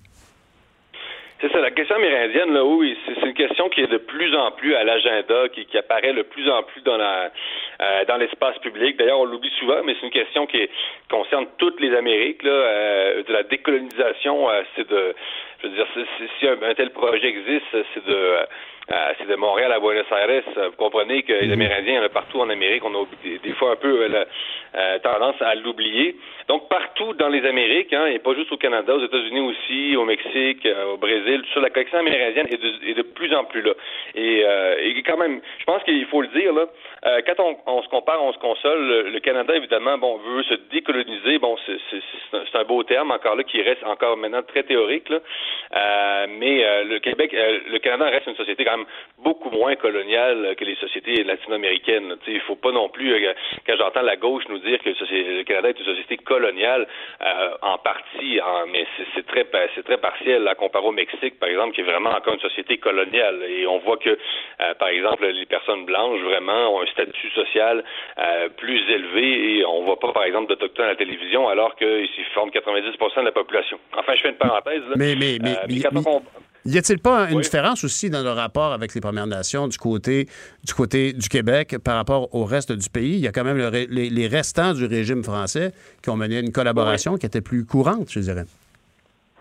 C'est ça, la question amérindienne, là, oui, c'est une question qui est de plus en plus à l'agenda, qui, qui, apparaît de plus en plus dans la euh, dans l'espace public. D'ailleurs, on l'oublie souvent, mais c'est une question qui concerne toutes les Amériques. Là, euh, de la décolonisation, euh, c'est de, je veux dire, si un, tel projet existe, c'est de euh, c'est de Montréal à Buenos Aires. Vous comprenez que les mhm. Amérindiens, partout en Amérique, on a des, fois un peu euh, euh, tendance à l'oublier. Donc, partout dans les Amériques, hein, et pas juste au Canada, aux États-Unis aussi, au Mexique, au Brésil, sur la collection amérindienne est de, est de plus en plus là. Et, et, quand même, je pense qu'il faut le dire, là, quand on, on, se compare, on se console, le, Canada, évidemment, bon, veut se décoloniser. Bon, c'est un beau terme, encore là, qui reste encore maintenant très théorique, là. mais le Québec, le Canada reste une société quand beaucoup moins colonial que les sociétés latino-américaines. Il faut pas non plus, euh, quand j'entends la gauche nous dire que le Canada est une société coloniale, euh, en partie, mais c'est très c'est très partiel à comparer au Mexique, par exemple, qui est vraiment encore une société coloniale. Et on voit que, euh, par exemple, les personnes blanches vraiment ont statut social plus élevé et on voit pas, par exemple, d'Autochtones à la télévision alors qu'ils forment 90 de la population. Enfin, je fais une parenthèse. mais, mais, mais, y a-t-il pas une différence aussi dans le rapport avec les Premières Nations du côté du côté du Québec par rapport au reste du pays? Il y a quand même les, restants du régime français qui ont mené une collaboration qui était plus courante, je dirais.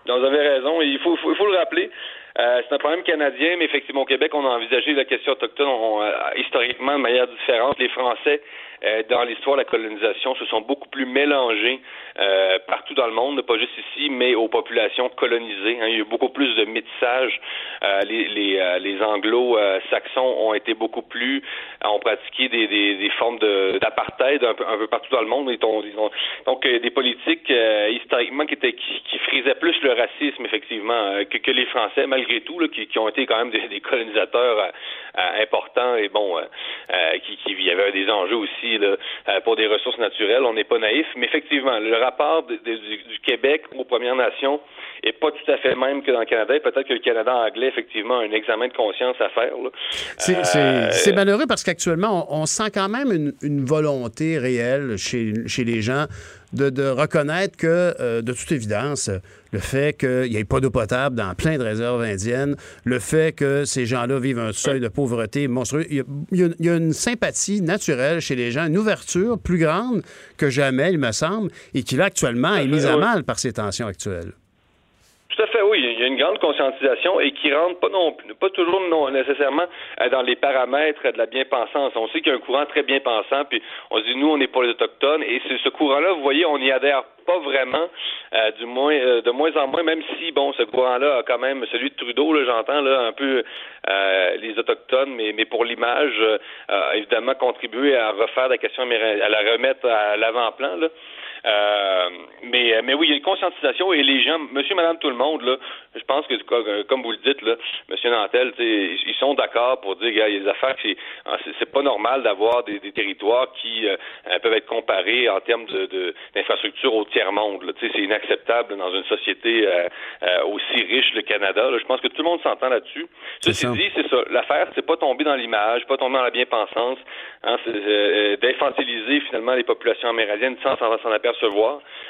vous avez raison. Il faut, faut, le rappeler. Euh, c'est un problème canadien, mais effectivement, au Québec, on a envisagé la question autochtone euh, historiquement de manière différente. Les Français euh, dans l'histoire de la colonisation se sont beaucoup plus mélangés euh, partout dans le monde, pas juste ici, mais aux populations colonisées. Hein. Il y a eu beaucoup plus de métissage. Euh, les, les, les anglo-saxons ont été beaucoup plus, ont pratiqué des, des, des formes d'apartheid un peu, un peu partout dans le monde. donc des politiques historiquement qui, étaient, qui, qui, frisaient plus le racisme, effectivement, que, que les Français, malgré tout, là, qui, qui, ont été quand même des, des colonisateurs important et bon, qui, qui y avait des enjeux aussi là, pour des ressources naturelles. On n'est pas naïf, mais effectivement, le rapport du, du, Québec aux Premières Nations est pas tout à fait le même que dans le Canada. Peut-être que le Canada anglais, effectivement, a un examen de conscience à faire. C'est malheureux parce qu'actuellement, on, sent quand même une, une volonté réelle chez, chez les gens de, reconnaître que, euh, de toute évidence, le fait qu'il n'y ait pas d'eau potable dans plein de réserves indiennes, le fait que ces gens-là vivent un seuil de pauvreté monstrueux, il y, a, une sympathie naturelle chez les gens, une ouverture plus grande que jamais, il me semble, et qui, là, actuellement, est mise à mal par ces tensions actuelles. Tout à fait, oui. Il y a une grande conscientisation et qui rentre pas non pas toujours non nécessairement euh, dans les paramètres de la bien-pensance. On sait qu'il y a un courant très bien-pensant, puis on se dit nous, on n'est pas les autochtones, et ce courant-là, vous voyez, on n'y adhère pas vraiment, euh, du moins euh, de moins en moins, même si bon, ce courant-là a quand même celui de Trudeau, là, j'entends là un peu les autochtones, mais mais pour l'image, évidemment contribué à refaire la question à la remettre à l'avant-plan là. Euh, mais, mais oui, il y a une conscientisation et les gens, monsieur, madame, tout le monde, là, je pense que, comme vous le dites, là, monsieur Nantel, ils sont d'accord pour dire, qu'il y a des affaires, ah, c'est, c'est pas normal d'avoir des, des territoires qui euh, peuvent être comparés en termes de, d'infrastructures au tiers-monde. C'est inacceptable dans une société euh, aussi riche, le Canada. Là. Je pense que tout le monde s'entend là-dessus. Ceci dit, c'est ça. L'affaire, c'est pas tomber dans l'image, pas tomber dans la bien-pensance, hein, c'est, d'infantiliser finalement les populations amérindiennes sans s'en apercevoir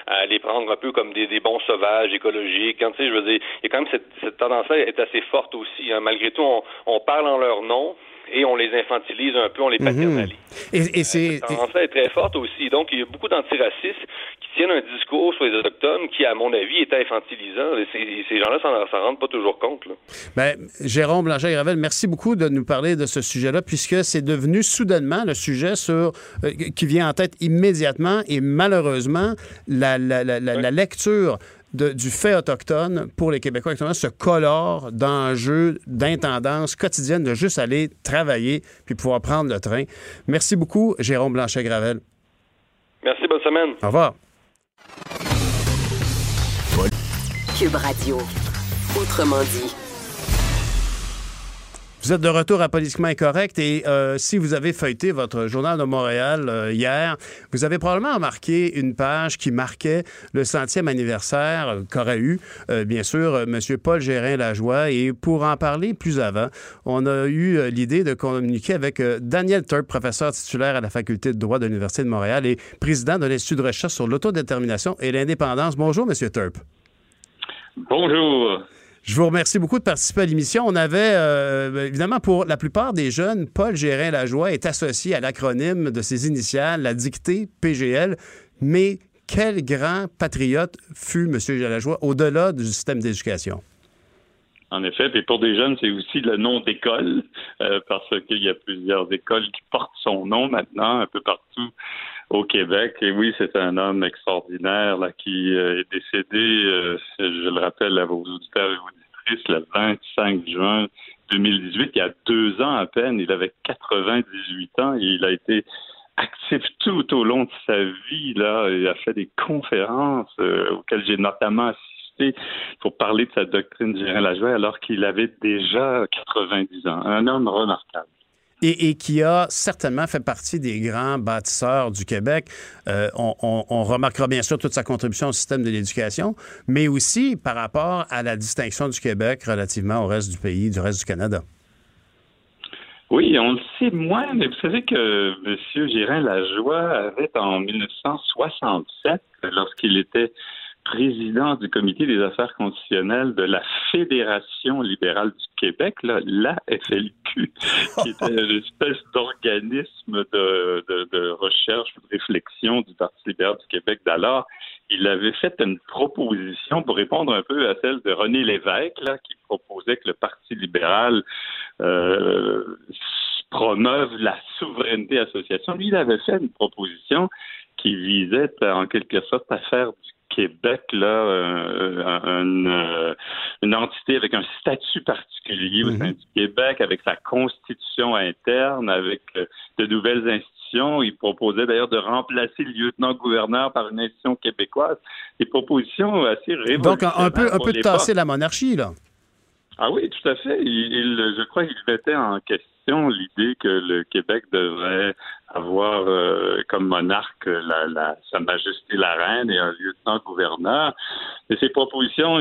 à les prendre un peu comme des, bons sauvages écologiques. Quand, tu sais, je veux dire, il y a quand même cette, tendance-là est assez forte aussi. Hein. Malgré tout, on, parle en leur nom, et on les infantilise un peu, on les mhm. paternalise. Et, c'est. Cette tendance est très forte aussi. Donc, il y a beaucoup d'antiracistes qui tiennent un discours sur les Autochtones qui, à mon avis, est infantilisant. Et ces gens-là s'en rendent pas toujours compte. Là. Ben, Jérôme Blanchet-Gravel, merci beaucoup de nous parler de ce sujet-là, puisque c'est devenu soudainement le sujet sur, euh, qui vient en tête immédiatement et malheureusement, la, la, la, la lecture du fait autochtone pour les Québécois actuellement se colore dans un jeu d'intendance quotidienne de juste aller travailler puis pouvoir prendre le train. Merci beaucoup, Jérôme Blanchet-Gravel. Merci, bonne semaine. Au revoir. Cube Radio. Autrement dit. Vous êtes de retour à Politiquement Incorrect et euh, si vous avez feuilleté votre journal de Montréal euh, hier, vous avez probablement remarqué une page qui marquait le centième anniversaire euh, qu'aurait eu, bien sûr, M. Paul Gérin-Lajoie. Et pour en parler plus avant, on a eu l'idée de communiquer avec Daniel Turp, professeur titulaire à la Faculté de droit de l'Université de Montréal et président de l'Institut de recherche sur l'autodétermination et l'indépendance. Bonjour, M. Turp. Bonjour. Je vous remercie beaucoup de participer à l'émission. On avait, euh, évidemment, pour la plupart des jeunes, Paul Gérin-Lajoie est associé à l'acronyme de ses initiales, la dictée PGL. Mais quel grand patriote fut M. Lajoie au-delà du système d'éducation? En effet, et pour des jeunes, c'est aussi le nom d'école, euh, parce qu'il y a plusieurs écoles qui portent son nom maintenant un peu partout au Québec. Et oui, c'est un homme extraordinaire là, qui euh, est décédé, euh, je le rappelle à vos auditeurs et auditrices, le 25 juin 2018, il y a deux ans à peine. Il avait 98 ans et il a été actif tout au long de sa vie. Là, il a fait des conférences auxquelles j'ai notamment assisté pour parler de sa doctrine Gérin Lajoie alors qu'il avait déjà 90 ans. Un homme remarquable. Et, qui a certainement fait partie des grands bâtisseurs du Québec. Euh, on, remarquera bien sûr toute sa contribution au système de l'éducation, mais aussi par rapport à la distinction du Québec relativement au reste du pays, du reste du Canada. Oui, on le sait moins, mais vous savez que M. Gérin Lajoie avait en 1967, lorsqu'il était président du comité des affaires constitutionnelles de la Fédération libérale du Québec, là, la FLQ, qui était une espèce d'organisme de, recherche, de réflexion du Parti libéral du Québec d'alors. Il avait fait une proposition pour répondre un peu à celle de René Lévesque, là, qui proposait que le Parti libéral euh, promeuve la souveraineté association. Lui, il avait fait une proposition qui visait en quelque sorte à faire du Québec, là, euh, une, euh, une, entité avec un statut particulier au sein mhm. du Québec, avec sa constitution interne, avec euh, de nouvelles institutions. Il proposait d'ailleurs de remplacer le lieutenant-gouverneur par une institution québécoise. Des propositions assez révolutionnaires. Donc, un peu, un peu de tasser la monarchie, là. Ah oui, tout à fait. Il, je crois qu'il mettait en question l'idée que le Québec devrait avoir euh, comme monarque la, Sa Majesté la Reine et un lieutenant-gouverneur. Et ces propositions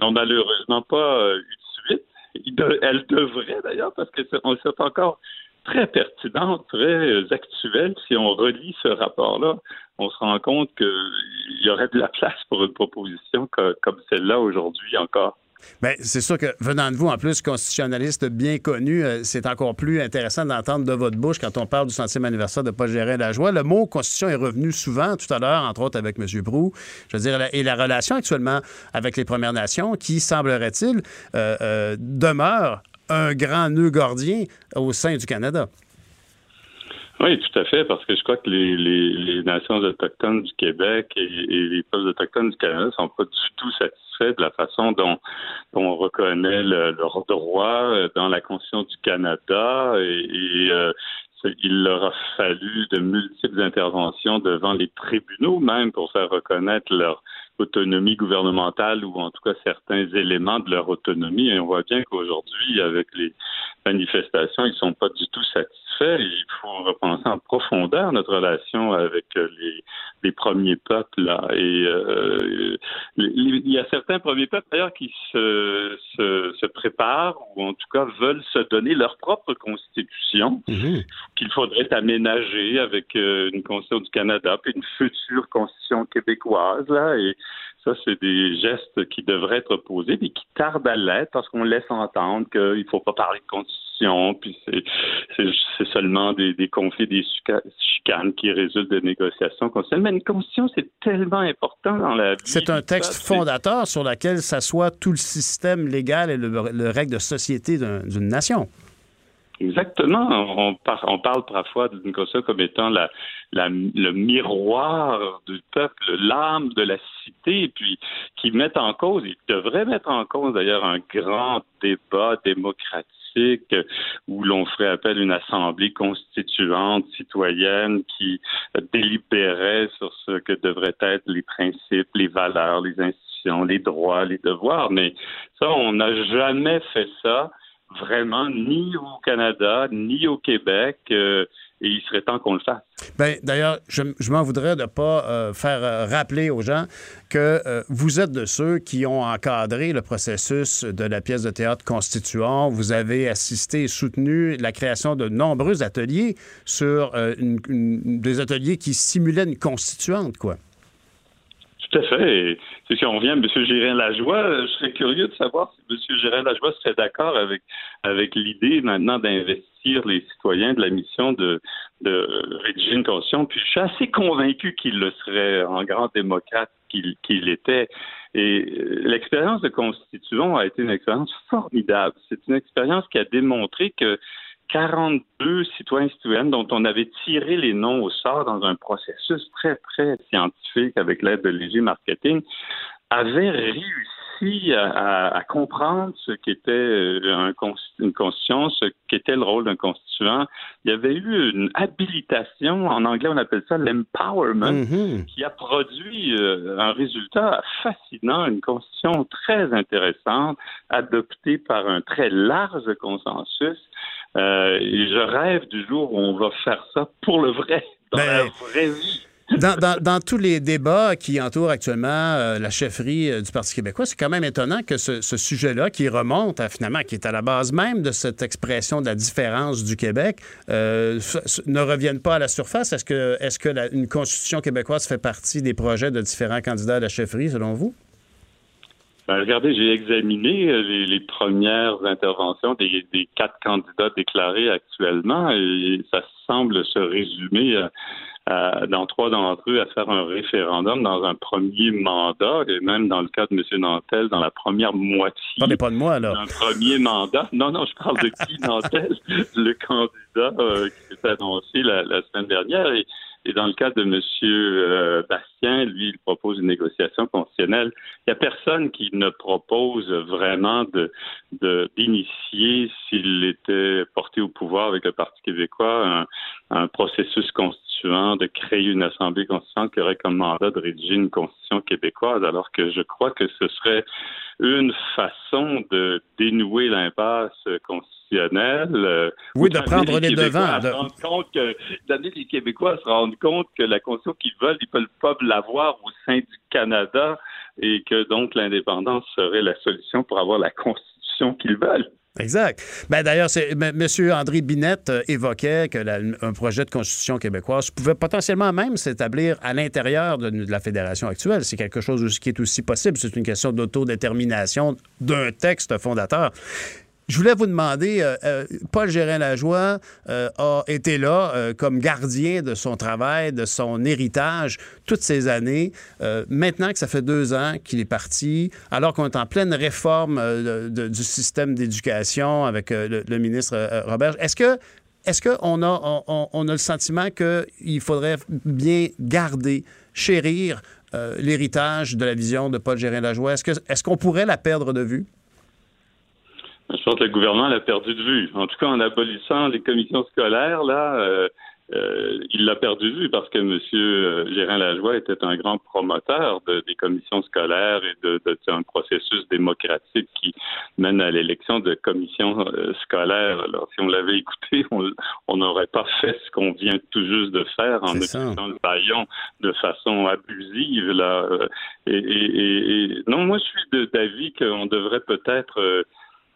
n'ont malheureusement pas euh, eu de suite. elles devraient d'ailleurs, parce que c'est encore très pertinentes, très euh, actuelles. Si on relit ce rapport-là, on se rend compte qu'il y aurait de la place pour une proposition comme celle-là aujourd'hui encore. Bien, c'est sûr que venant de vous, en plus, constitutionnaliste bien connu, euh, c'est encore plus intéressant d'entendre de votre bouche quand on parle du centième anniversaire de Paul Gérin la joie. Le mot constitution est revenu souvent tout à l'heure, entre autres avec M. Brou. Je veux dire, et la relation actuellement avec les Premières Nations, qui, semblerait-il, euh, euh, demeure un grand nœud gordien au sein du Canada. Oui, tout à fait, parce que je crois que les, nations autochtones du Québec et, les peuples autochtones du Canada sont pas du tout satisfaits de la façon dont, on reconnaît leur droit euh, dans la Constitution du Canada et, euh, il leur a fallu de multiples interventions devant les tribunaux même pour faire reconnaître leur autonomie gouvernementale ou en tout cas certains éléments de leur autonomie. Et on voit bien qu'aujourd'hui, avec les manifestations, ils ne sont pas du tout satisfaits. Il faut repenser en profondeur notre relation avec les, les premiers peuples. Là. Et euh, il y a certains premiers peuples d'ailleurs qui se, se, se, préparent ou en tout cas veulent se donner leur propre constitution mhm. qu'il faudrait aménager avec euh, une constitution du Canada puis une future constitution québécoise. Là, et ça, c'est des gestes qui devraient être posés, mais qui tardent à l'être parce qu'on laisse entendre qu'il ne faut pas parler de constitution, puis c'est seulement des, conflits, des chicanes qui résultent de négociations constitutionnelles. Mais une constitution, c'est tellement important dans la vie. C'est un texte fondateur sur lequel s'assoit tout le système légal et le, le règle de société d'une nation. Exactement. On, on parle parfois d'une constitution comme étant la, le miroir du peuple, l'âme de la cité, puis qui met en cause, il devrait mettre en cause d'ailleurs un grand débat démocratique où l'on ferait appel à une assemblée constituante citoyenne qui délibérait sur ce que devraient être les principes, les valeurs, les institutions, les droits, les devoirs. Mais ça, on n'a jamais fait ça vraiment ni au Canada, ni au Québec. Euh, et il serait temps qu'on le fasse. Bien, d'ailleurs, je, m'en voudrais de ne pas euh, faire euh, rappeler aux gens que vous êtes de ceux qui ont encadré le processus de la pièce de théâtre constituant. Vous avez assisté et soutenu la création de nombreux ateliers sur des ateliers qui simulaient une constituante, quoi. Tout à fait. C'est si on revient à M. Gérin-Lajoie, je serais curieux de savoir si M. Gérin-Lajoie serait d'accord avec, avec l'idée maintenant d'investir les citoyens de la mission de, de rédiger une constitution. Puis je suis assez convaincu qu'il le serait en grand démocrate qu'il était. Et euh, l'expérience de constituant a été une expérience formidable. C'est une expérience qui a démontré que 42 citoyens citoyennes dont on avait tiré les noms au sort dans un processus très, très scientifique avec l'aide de Léger Marketing avaient réussi à, comprendre ce qu'était euh, une constitution, ce qu'était le rôle d'un constituant. Il y avait eu une habilitation, en anglais on appelle ça l'empowerment, mm-hmm. qui a produit euh, un résultat fascinant, une constitution très intéressante, adoptée par un très large consensus euh, et je rêve du jour où on va faire ça pour le vrai, dans ben, la vraie vie. Dans, tous les débats qui entourent actuellement euh, la chefferie euh, du Parti québécois, c'est quand même étonnant que ce, sujet-là, qui remonte à, finalement, qui est à la base même de cette expression de la différence du Québec, ne revienne pas à la surface. Est-ce que une constitution québécoise fait partie des projets de différents candidats à la chefferie, selon vous? Ben, regardez, j'ai examiné euh, les, premières interventions des, quatre candidats déclarés actuellement et ça semble se résumer euh, dans trois d'entre eux à faire un référendum dans un premier mandat et même dans le cas de M. Nantel dans la première moitié. Parlez pas de moi, là. Un premier mandat. Non, non, je parle de Guy Nantel, le candidat euh, qui s'est annoncé la, la, semaine dernière. Et et dans le cas de M. Euh, Bastien, lui, il propose une négociation constitutionnelle. Il n'y a personne qui ne propose vraiment de d'initier, s'il était porté au pouvoir avec le Parti québécois, un, un processus constituant, de créer une assemblée constituante qui aurait comme mandat de rédiger une constitution québécoise, alors que je crois que ce serait une façon de dénouer l'impasse constitutionnelle. Euh, Oui, de prendre les devants, de- compte que, d'amener les Québécois à se rendre compte que la constitution qu'ils veulent, ils peuvent pas l'avoir au sein du Canada et que donc l'indépendance serait la solution pour avoir la constitution qu'ils veulent. Exact. Ben, D'ailleurs, M. André Binette euh, évoquait que la- un projet de constitution québécoise pouvait potentiellement même s'établir à l'intérieur de, de la fédération actuelle. C'est quelque chose qui est aussi possible. C'est une question d'autodétermination d'un texte fondateur. Je voulais vous demander, euh, euh, Paul Gérin-Lajoie euh, a été là comme gardien de son travail, de son héritage toutes ces années. Maintenant que ça fait deux ans qu'il est parti, alors qu'on est en pleine réforme du système d'éducation avec le, ministre Robert, est-ce que est-ce qu'on a, on, a le sentiment qu'il faudrait bien garder, chérir l'héritage de la vision de Paul Gérin-Lajoie? Est-ce que- est-ce qu'on pourrait la perdre de vue? Je pense que le gouvernement l'a perdu de vue. En tout cas, en abolissant les commissions scolaires, là, euh, euh, il l'a perdu de vue parce que M. Gérin Lajoie était un grand promoteur de- des commissions scolaires et de, de- d'un processus démocratique qui mène à l'élection de commissions euh, scolaires. Alors, si on l'avait écouté, on on n'aurait pas fait ce qu'on vient tout juste de faire en utilisant le baillon de façon abusive. Là. Euh, Et, et- et- et- non, moi, je suis d'avis qu'on devrait peut-être euh,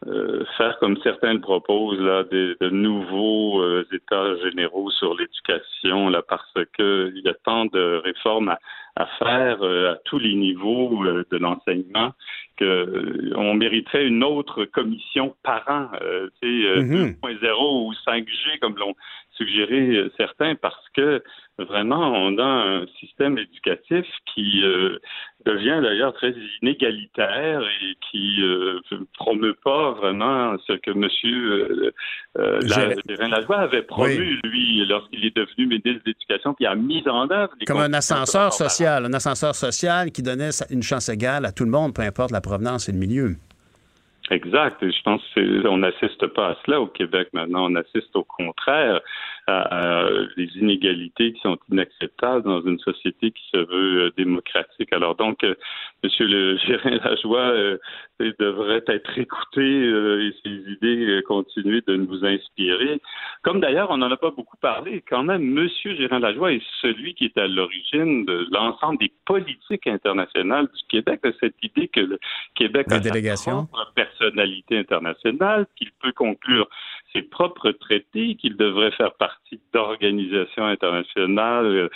euh, faire comme certains le proposent, là, des, de nouveaux euh, états généraux sur l'éducation, là, parce que il y a tant de réformes à, à faire euh, à tous les niveaux euh, de l'enseignement que euh, mériterait une autre commission par an, tu sais, euh, Mhm. 2.0 ou 5G, comme l'ont suggéré certains, parce que vraiment, on a un système éducatif qui euh, devient d'ailleurs très inégalitaire et qui euh, promeut pas vraiment ce que M. Euh, la- Lajoie avait promu, lui, lorsqu'il est devenu ministre de l'Éducation, puis a mis en œuvre les Comme un ascenseur de un ascenseur social qui donnait une chance égale à tout le monde, peu importe la provenance et le milieu. Exact. Je pense qu'on n'assiste pas à cela au Québec maintenant. On assiste au contraire à, à des inégalités qui sont inacceptables dans une société qui se veut euh, démocratique. Alors donc, euh, Monsieur le Gérin Lajoie euh, devrait être écouté euh, et ses idées euh, continuer de nous inspirer. Comme d'ailleurs, on n'en a pas beaucoup parlé. Quand même, Monsieur Gérin Lajoie est celui qui est à l'origine de l'ensemble des politiques internationales du Québec, de cette idée que le Québec a propre personnalité internationale, qu'il peut conclure ses propres traités, qu'il devrait faire partie d'organisations internationales euh,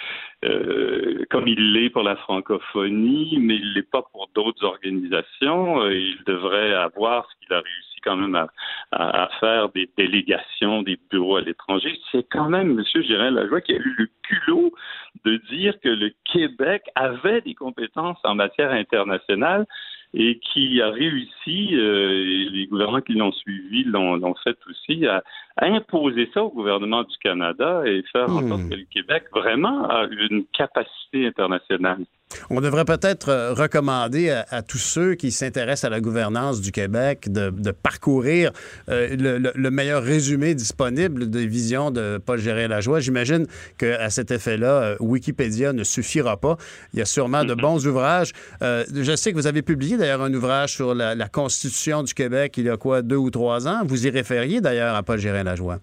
euh, comme il l'est pour la francophonie, mais il l'est pas pour d'autres organisations. Euh, Il devrait avoir ce qu'il a réussi quand même à, à- faire des délégations, des bureaux à l'étranger. C'est quand même M. Gérin Lajoie qui a eu le culot de dire que le Québec avait des compétences en matière internationale et qui a réussi, euh, et les gouvernements qui l'ont suivi l'ont l'ont fait aussi, à, à imposer ça au gouvernement du Canada et faire en Hmm. sorte que le Québec vraiment a une capacité internationale. On devrait peut-être euh, recommander à, à tous ceux qui s'intéressent à la gouvernance du Québec de, de parcourir euh, le, le- le meilleur résumé disponible des visions de Paul Gérin-Lajoie. J'imagine qu'à cet effet-là, euh, Wikipédia ne suffira pas. Il y a sûrement de bons ouvrages. Euh, je sais que vous avez publié d'ailleurs un ouvrage sur la, la Constitution du Québec il y a quoi, deux ou trois ans. Vous y référiez d'ailleurs à Paul Gérin-Lajoie.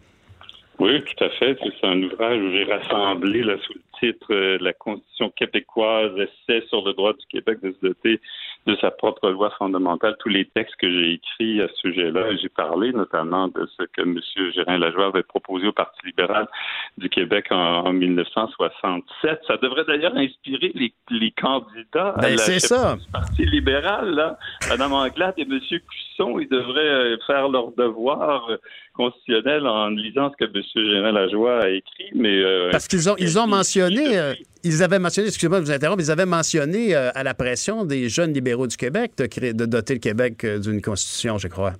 Oui, tout à fait. C'est un ouvrage où j'ai rassemblé le titre euh, La Constitution québécoise, essai sur le droit du Québec de se doter de sa propre loi fondamentale, tous les textes que j'ai écrits à ce sujet-là. J'ai parlé notamment de ce que M. Gérin Lajoie avait proposé au Parti libéral du Québec en, en 1967. Ça devrait d'ailleurs inspirer les, les candidats à Ben, la ça. du Parti libéral. Là. Mme Anglade et M. Cusson, ils devraient euh, faire leur devoir euh, constitutionnel en lisant ce que M. Gérin Lajoie a écrit. Mais, euh, Parce qu'ils ont, ils ont mentionné, euh, ils avaient mentionné, excusez-moi de vous interrompre, ils avaient mentionné euh, à la pression des jeunes libéraux du Québec de, créer- de doter le Québec d'une constitution, je crois.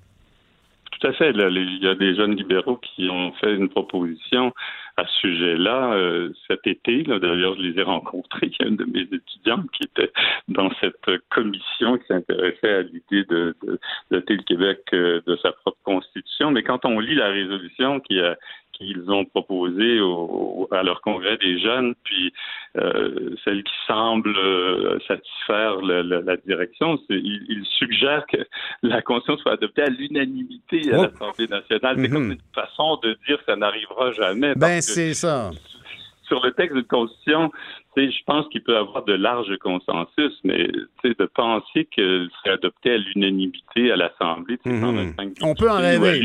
Tout à fait. là, les- il y a des jeunes libéraux qui ont fait une proposition à ce sujet-là euh, cet été. D'ailleurs, je les ai rencontrés. Il y a une de mes étudiantes qui était dans cette commission qui s'intéressait à l'idée de, de, doter le Québec euh, de sa propre constitution. Mais quand on lit la résolution qui a qu'ils ont proposé au, à leur congrès des jeunes, puis euh, celle qui semble euh, satisfaire le, le, la direction, c'est ils, suggèrent que la Constitution soit adoptée à l'unanimité à Oh. l'Assemblée nationale. C'est comme une façon de dire que ça n'arrivera jamais. Ben, c'est ça. Sur le texte de Constitution, je pense qu'il peut y avoir de larges consensus, mais de penser qu'il serait adopté à l'unanimité à l'Assemblée. 125 On peut en rêver.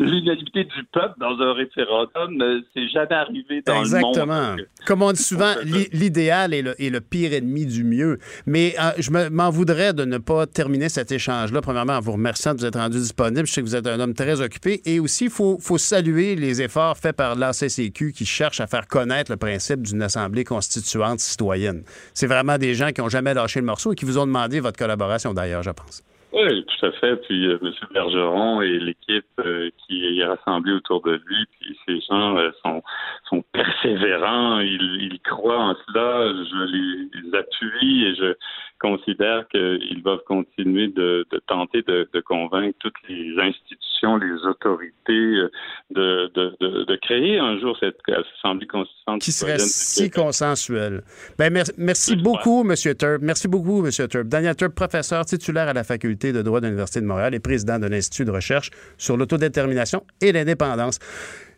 L'unani- L'unanimité du peuple dans un référendum, euh, c'est jamais arrivé dans Exactement. le monde. Comme on dit souvent, l'i- l'idéal est le, est le pire ennemi du mieux. Mais euh, je me- m'en voudrais de ne pas terminer cet échange-là. Premièrement, en vous remerciant de vous être rendu disponible. Je sais que vous êtes un homme très occupé. Et aussi, il faut, faut saluer les efforts faits par l'ACCQ qui cherche à faire connaître le principe d'une Assemblée constituante citoyenne. C'est vraiment des gens qui n'ont jamais lâché le morceau et qui vous ont demandé votre collaboration, d'ailleurs, je pense. Oui, tout à fait. Puis euh, M. Bergeron et l'équipe euh, qui est rassemblée autour de lui, puis ces gens euh, sont, sont persévérants, ils, ils croient en cela, je les, appuie et je considère qu'ils doivent continuer de, de tenter de, de convaincre toutes les institutions, les autorités euh, de, de, de, de créer un jour cette Assemblée constituante Qui serait si Québec. consensuel. Ben, merci, merci beaucoup, M. Turp. Merci beaucoup, M. Turp. Daniel Turp, professeur titulaire à la Faculté de droit de l'Université de Montréal et président de l'Institut de recherche sur l'autodétermination et l'indépendance.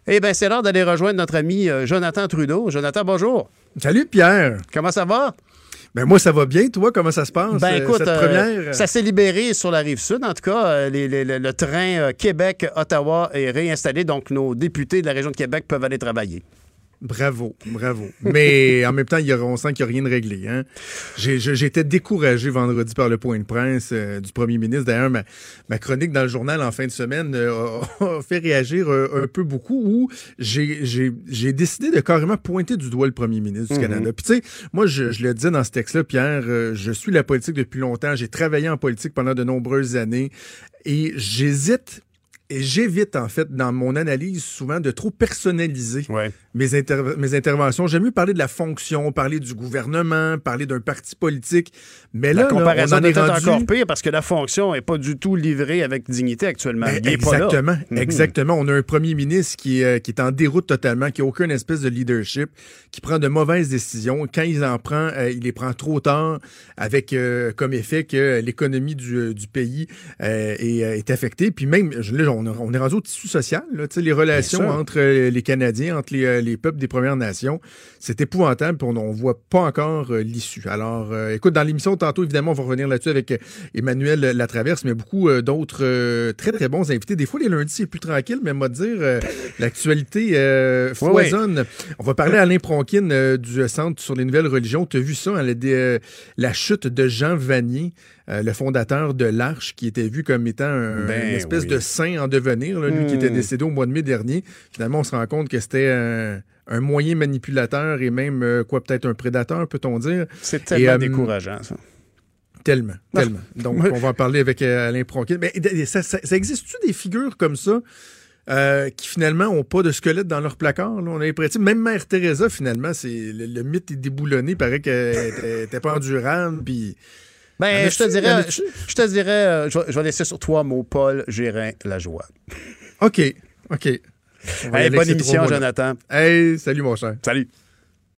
Eh bien, c'est l'heure d'aller rejoindre notre ami euh, Jonathan Trudeau. Jonathan, bonjour. Salut Pierre. Comment ça va? Ben moi, ça va bien. Toi, comment ça se passe? Ben euh, écoute, cette euh, ça s'est libéré sur la rive sud. En tout cas, euh, les- les- le, train Québec-Ottawa est réinstallé, donc nos députés de la région de Québec peuvent aller travailler. Bravo, bravo. Mais en même temps, il y a- on sent qu'il n'y a rien de réglé. Hein? J'étais découragé vendredi par le point de presse euh, du premier ministre. D'ailleurs, ma, ma chronique dans le journal en fin de semaine euh, a, fait réagir euh, un peu beaucoup où j'ai décidé de carrément pointer du doigt le premier ministre du Mhm. Canada. Puis tu sais, moi, je, je le disais dans ce texte-là, Pierre, je suis la politique depuis longtemps. J'ai travaillé en politique pendant de nombreuses années et j'hésite et j'évite, en fait, dans mon analyse, souvent de trop personnaliser mes, inter- mes interventions. J'aime mieux parler de la fonction, parler du gouvernement, parler d'un parti politique. Mais là, la là, comparaison on en est est peut-être rendu... encore pire parce que la fonction n'est pas du tout livrée avec dignité actuellement. Ben, Il est pas là. exactement, Mhm. exactement. On a un premier ministre qui, est, euh, qui est en déroute totalement, qui n'a aucune espèce de leadership, qui prend de mauvaises décisions. Quand il en prend, euh, il les prend trop tard, avec euh, comme effet que l'économie du, du pays est, est affectée. Puis même, là, on, a- on est rendu au tissu social, là, les relations entre les Canadiens, entre les, les peuples des Premières Nations. C'est épouvantable, puis on ne voit pas encore euh, l'issue. Alors, euh, écoute, dans l'émission tantôt, évidemment, on va revenir là-dessus avec euh, Emmanuel Latraverse, mais beaucoup d'autres très, très bons invités. Des fois, les lundis, c'est plus tranquille, mais moi, dire, l'actualité Oui, foisonne. On va parler à Alain Pronkin du Centre sur les nouvelles religions. Tu as vu ça, hein, la, la chute de Jean Vanier, euh, le fondateur de l'Arche, qui était vu comme étant un- Ben une espèce oui. de saint en devenir, là, lui qui était Hmm. décédé au mois de mai dernier. Finalement, on se rend compte que c'était un, un moyen manipulateur et même, euh, quoi, peut-être un prédateur, peut-on dire. C'est tellement euh, décourageant, ça. Tellement, tellement. Donc, on va en parler avec Alain Pronkin. Mais ça, ça- ça existe-tu des figures comme ça euh, qui finalement n'ont pas de squelette dans leur placard? là? On a l'impression, même Mère Teresa, finalement, c'est le, le mythe est déboulonné. Il paraît qu'elle était- était pas endurable. Puis. Ben, je te dirais, a-tu? je, je te dirais, euh, je, vais- je vais laisser sur toi mot Paul Gérin la joie. OK, OK. Hey, bonne émission. Jonathan. Hey, salut mon cher. Salut.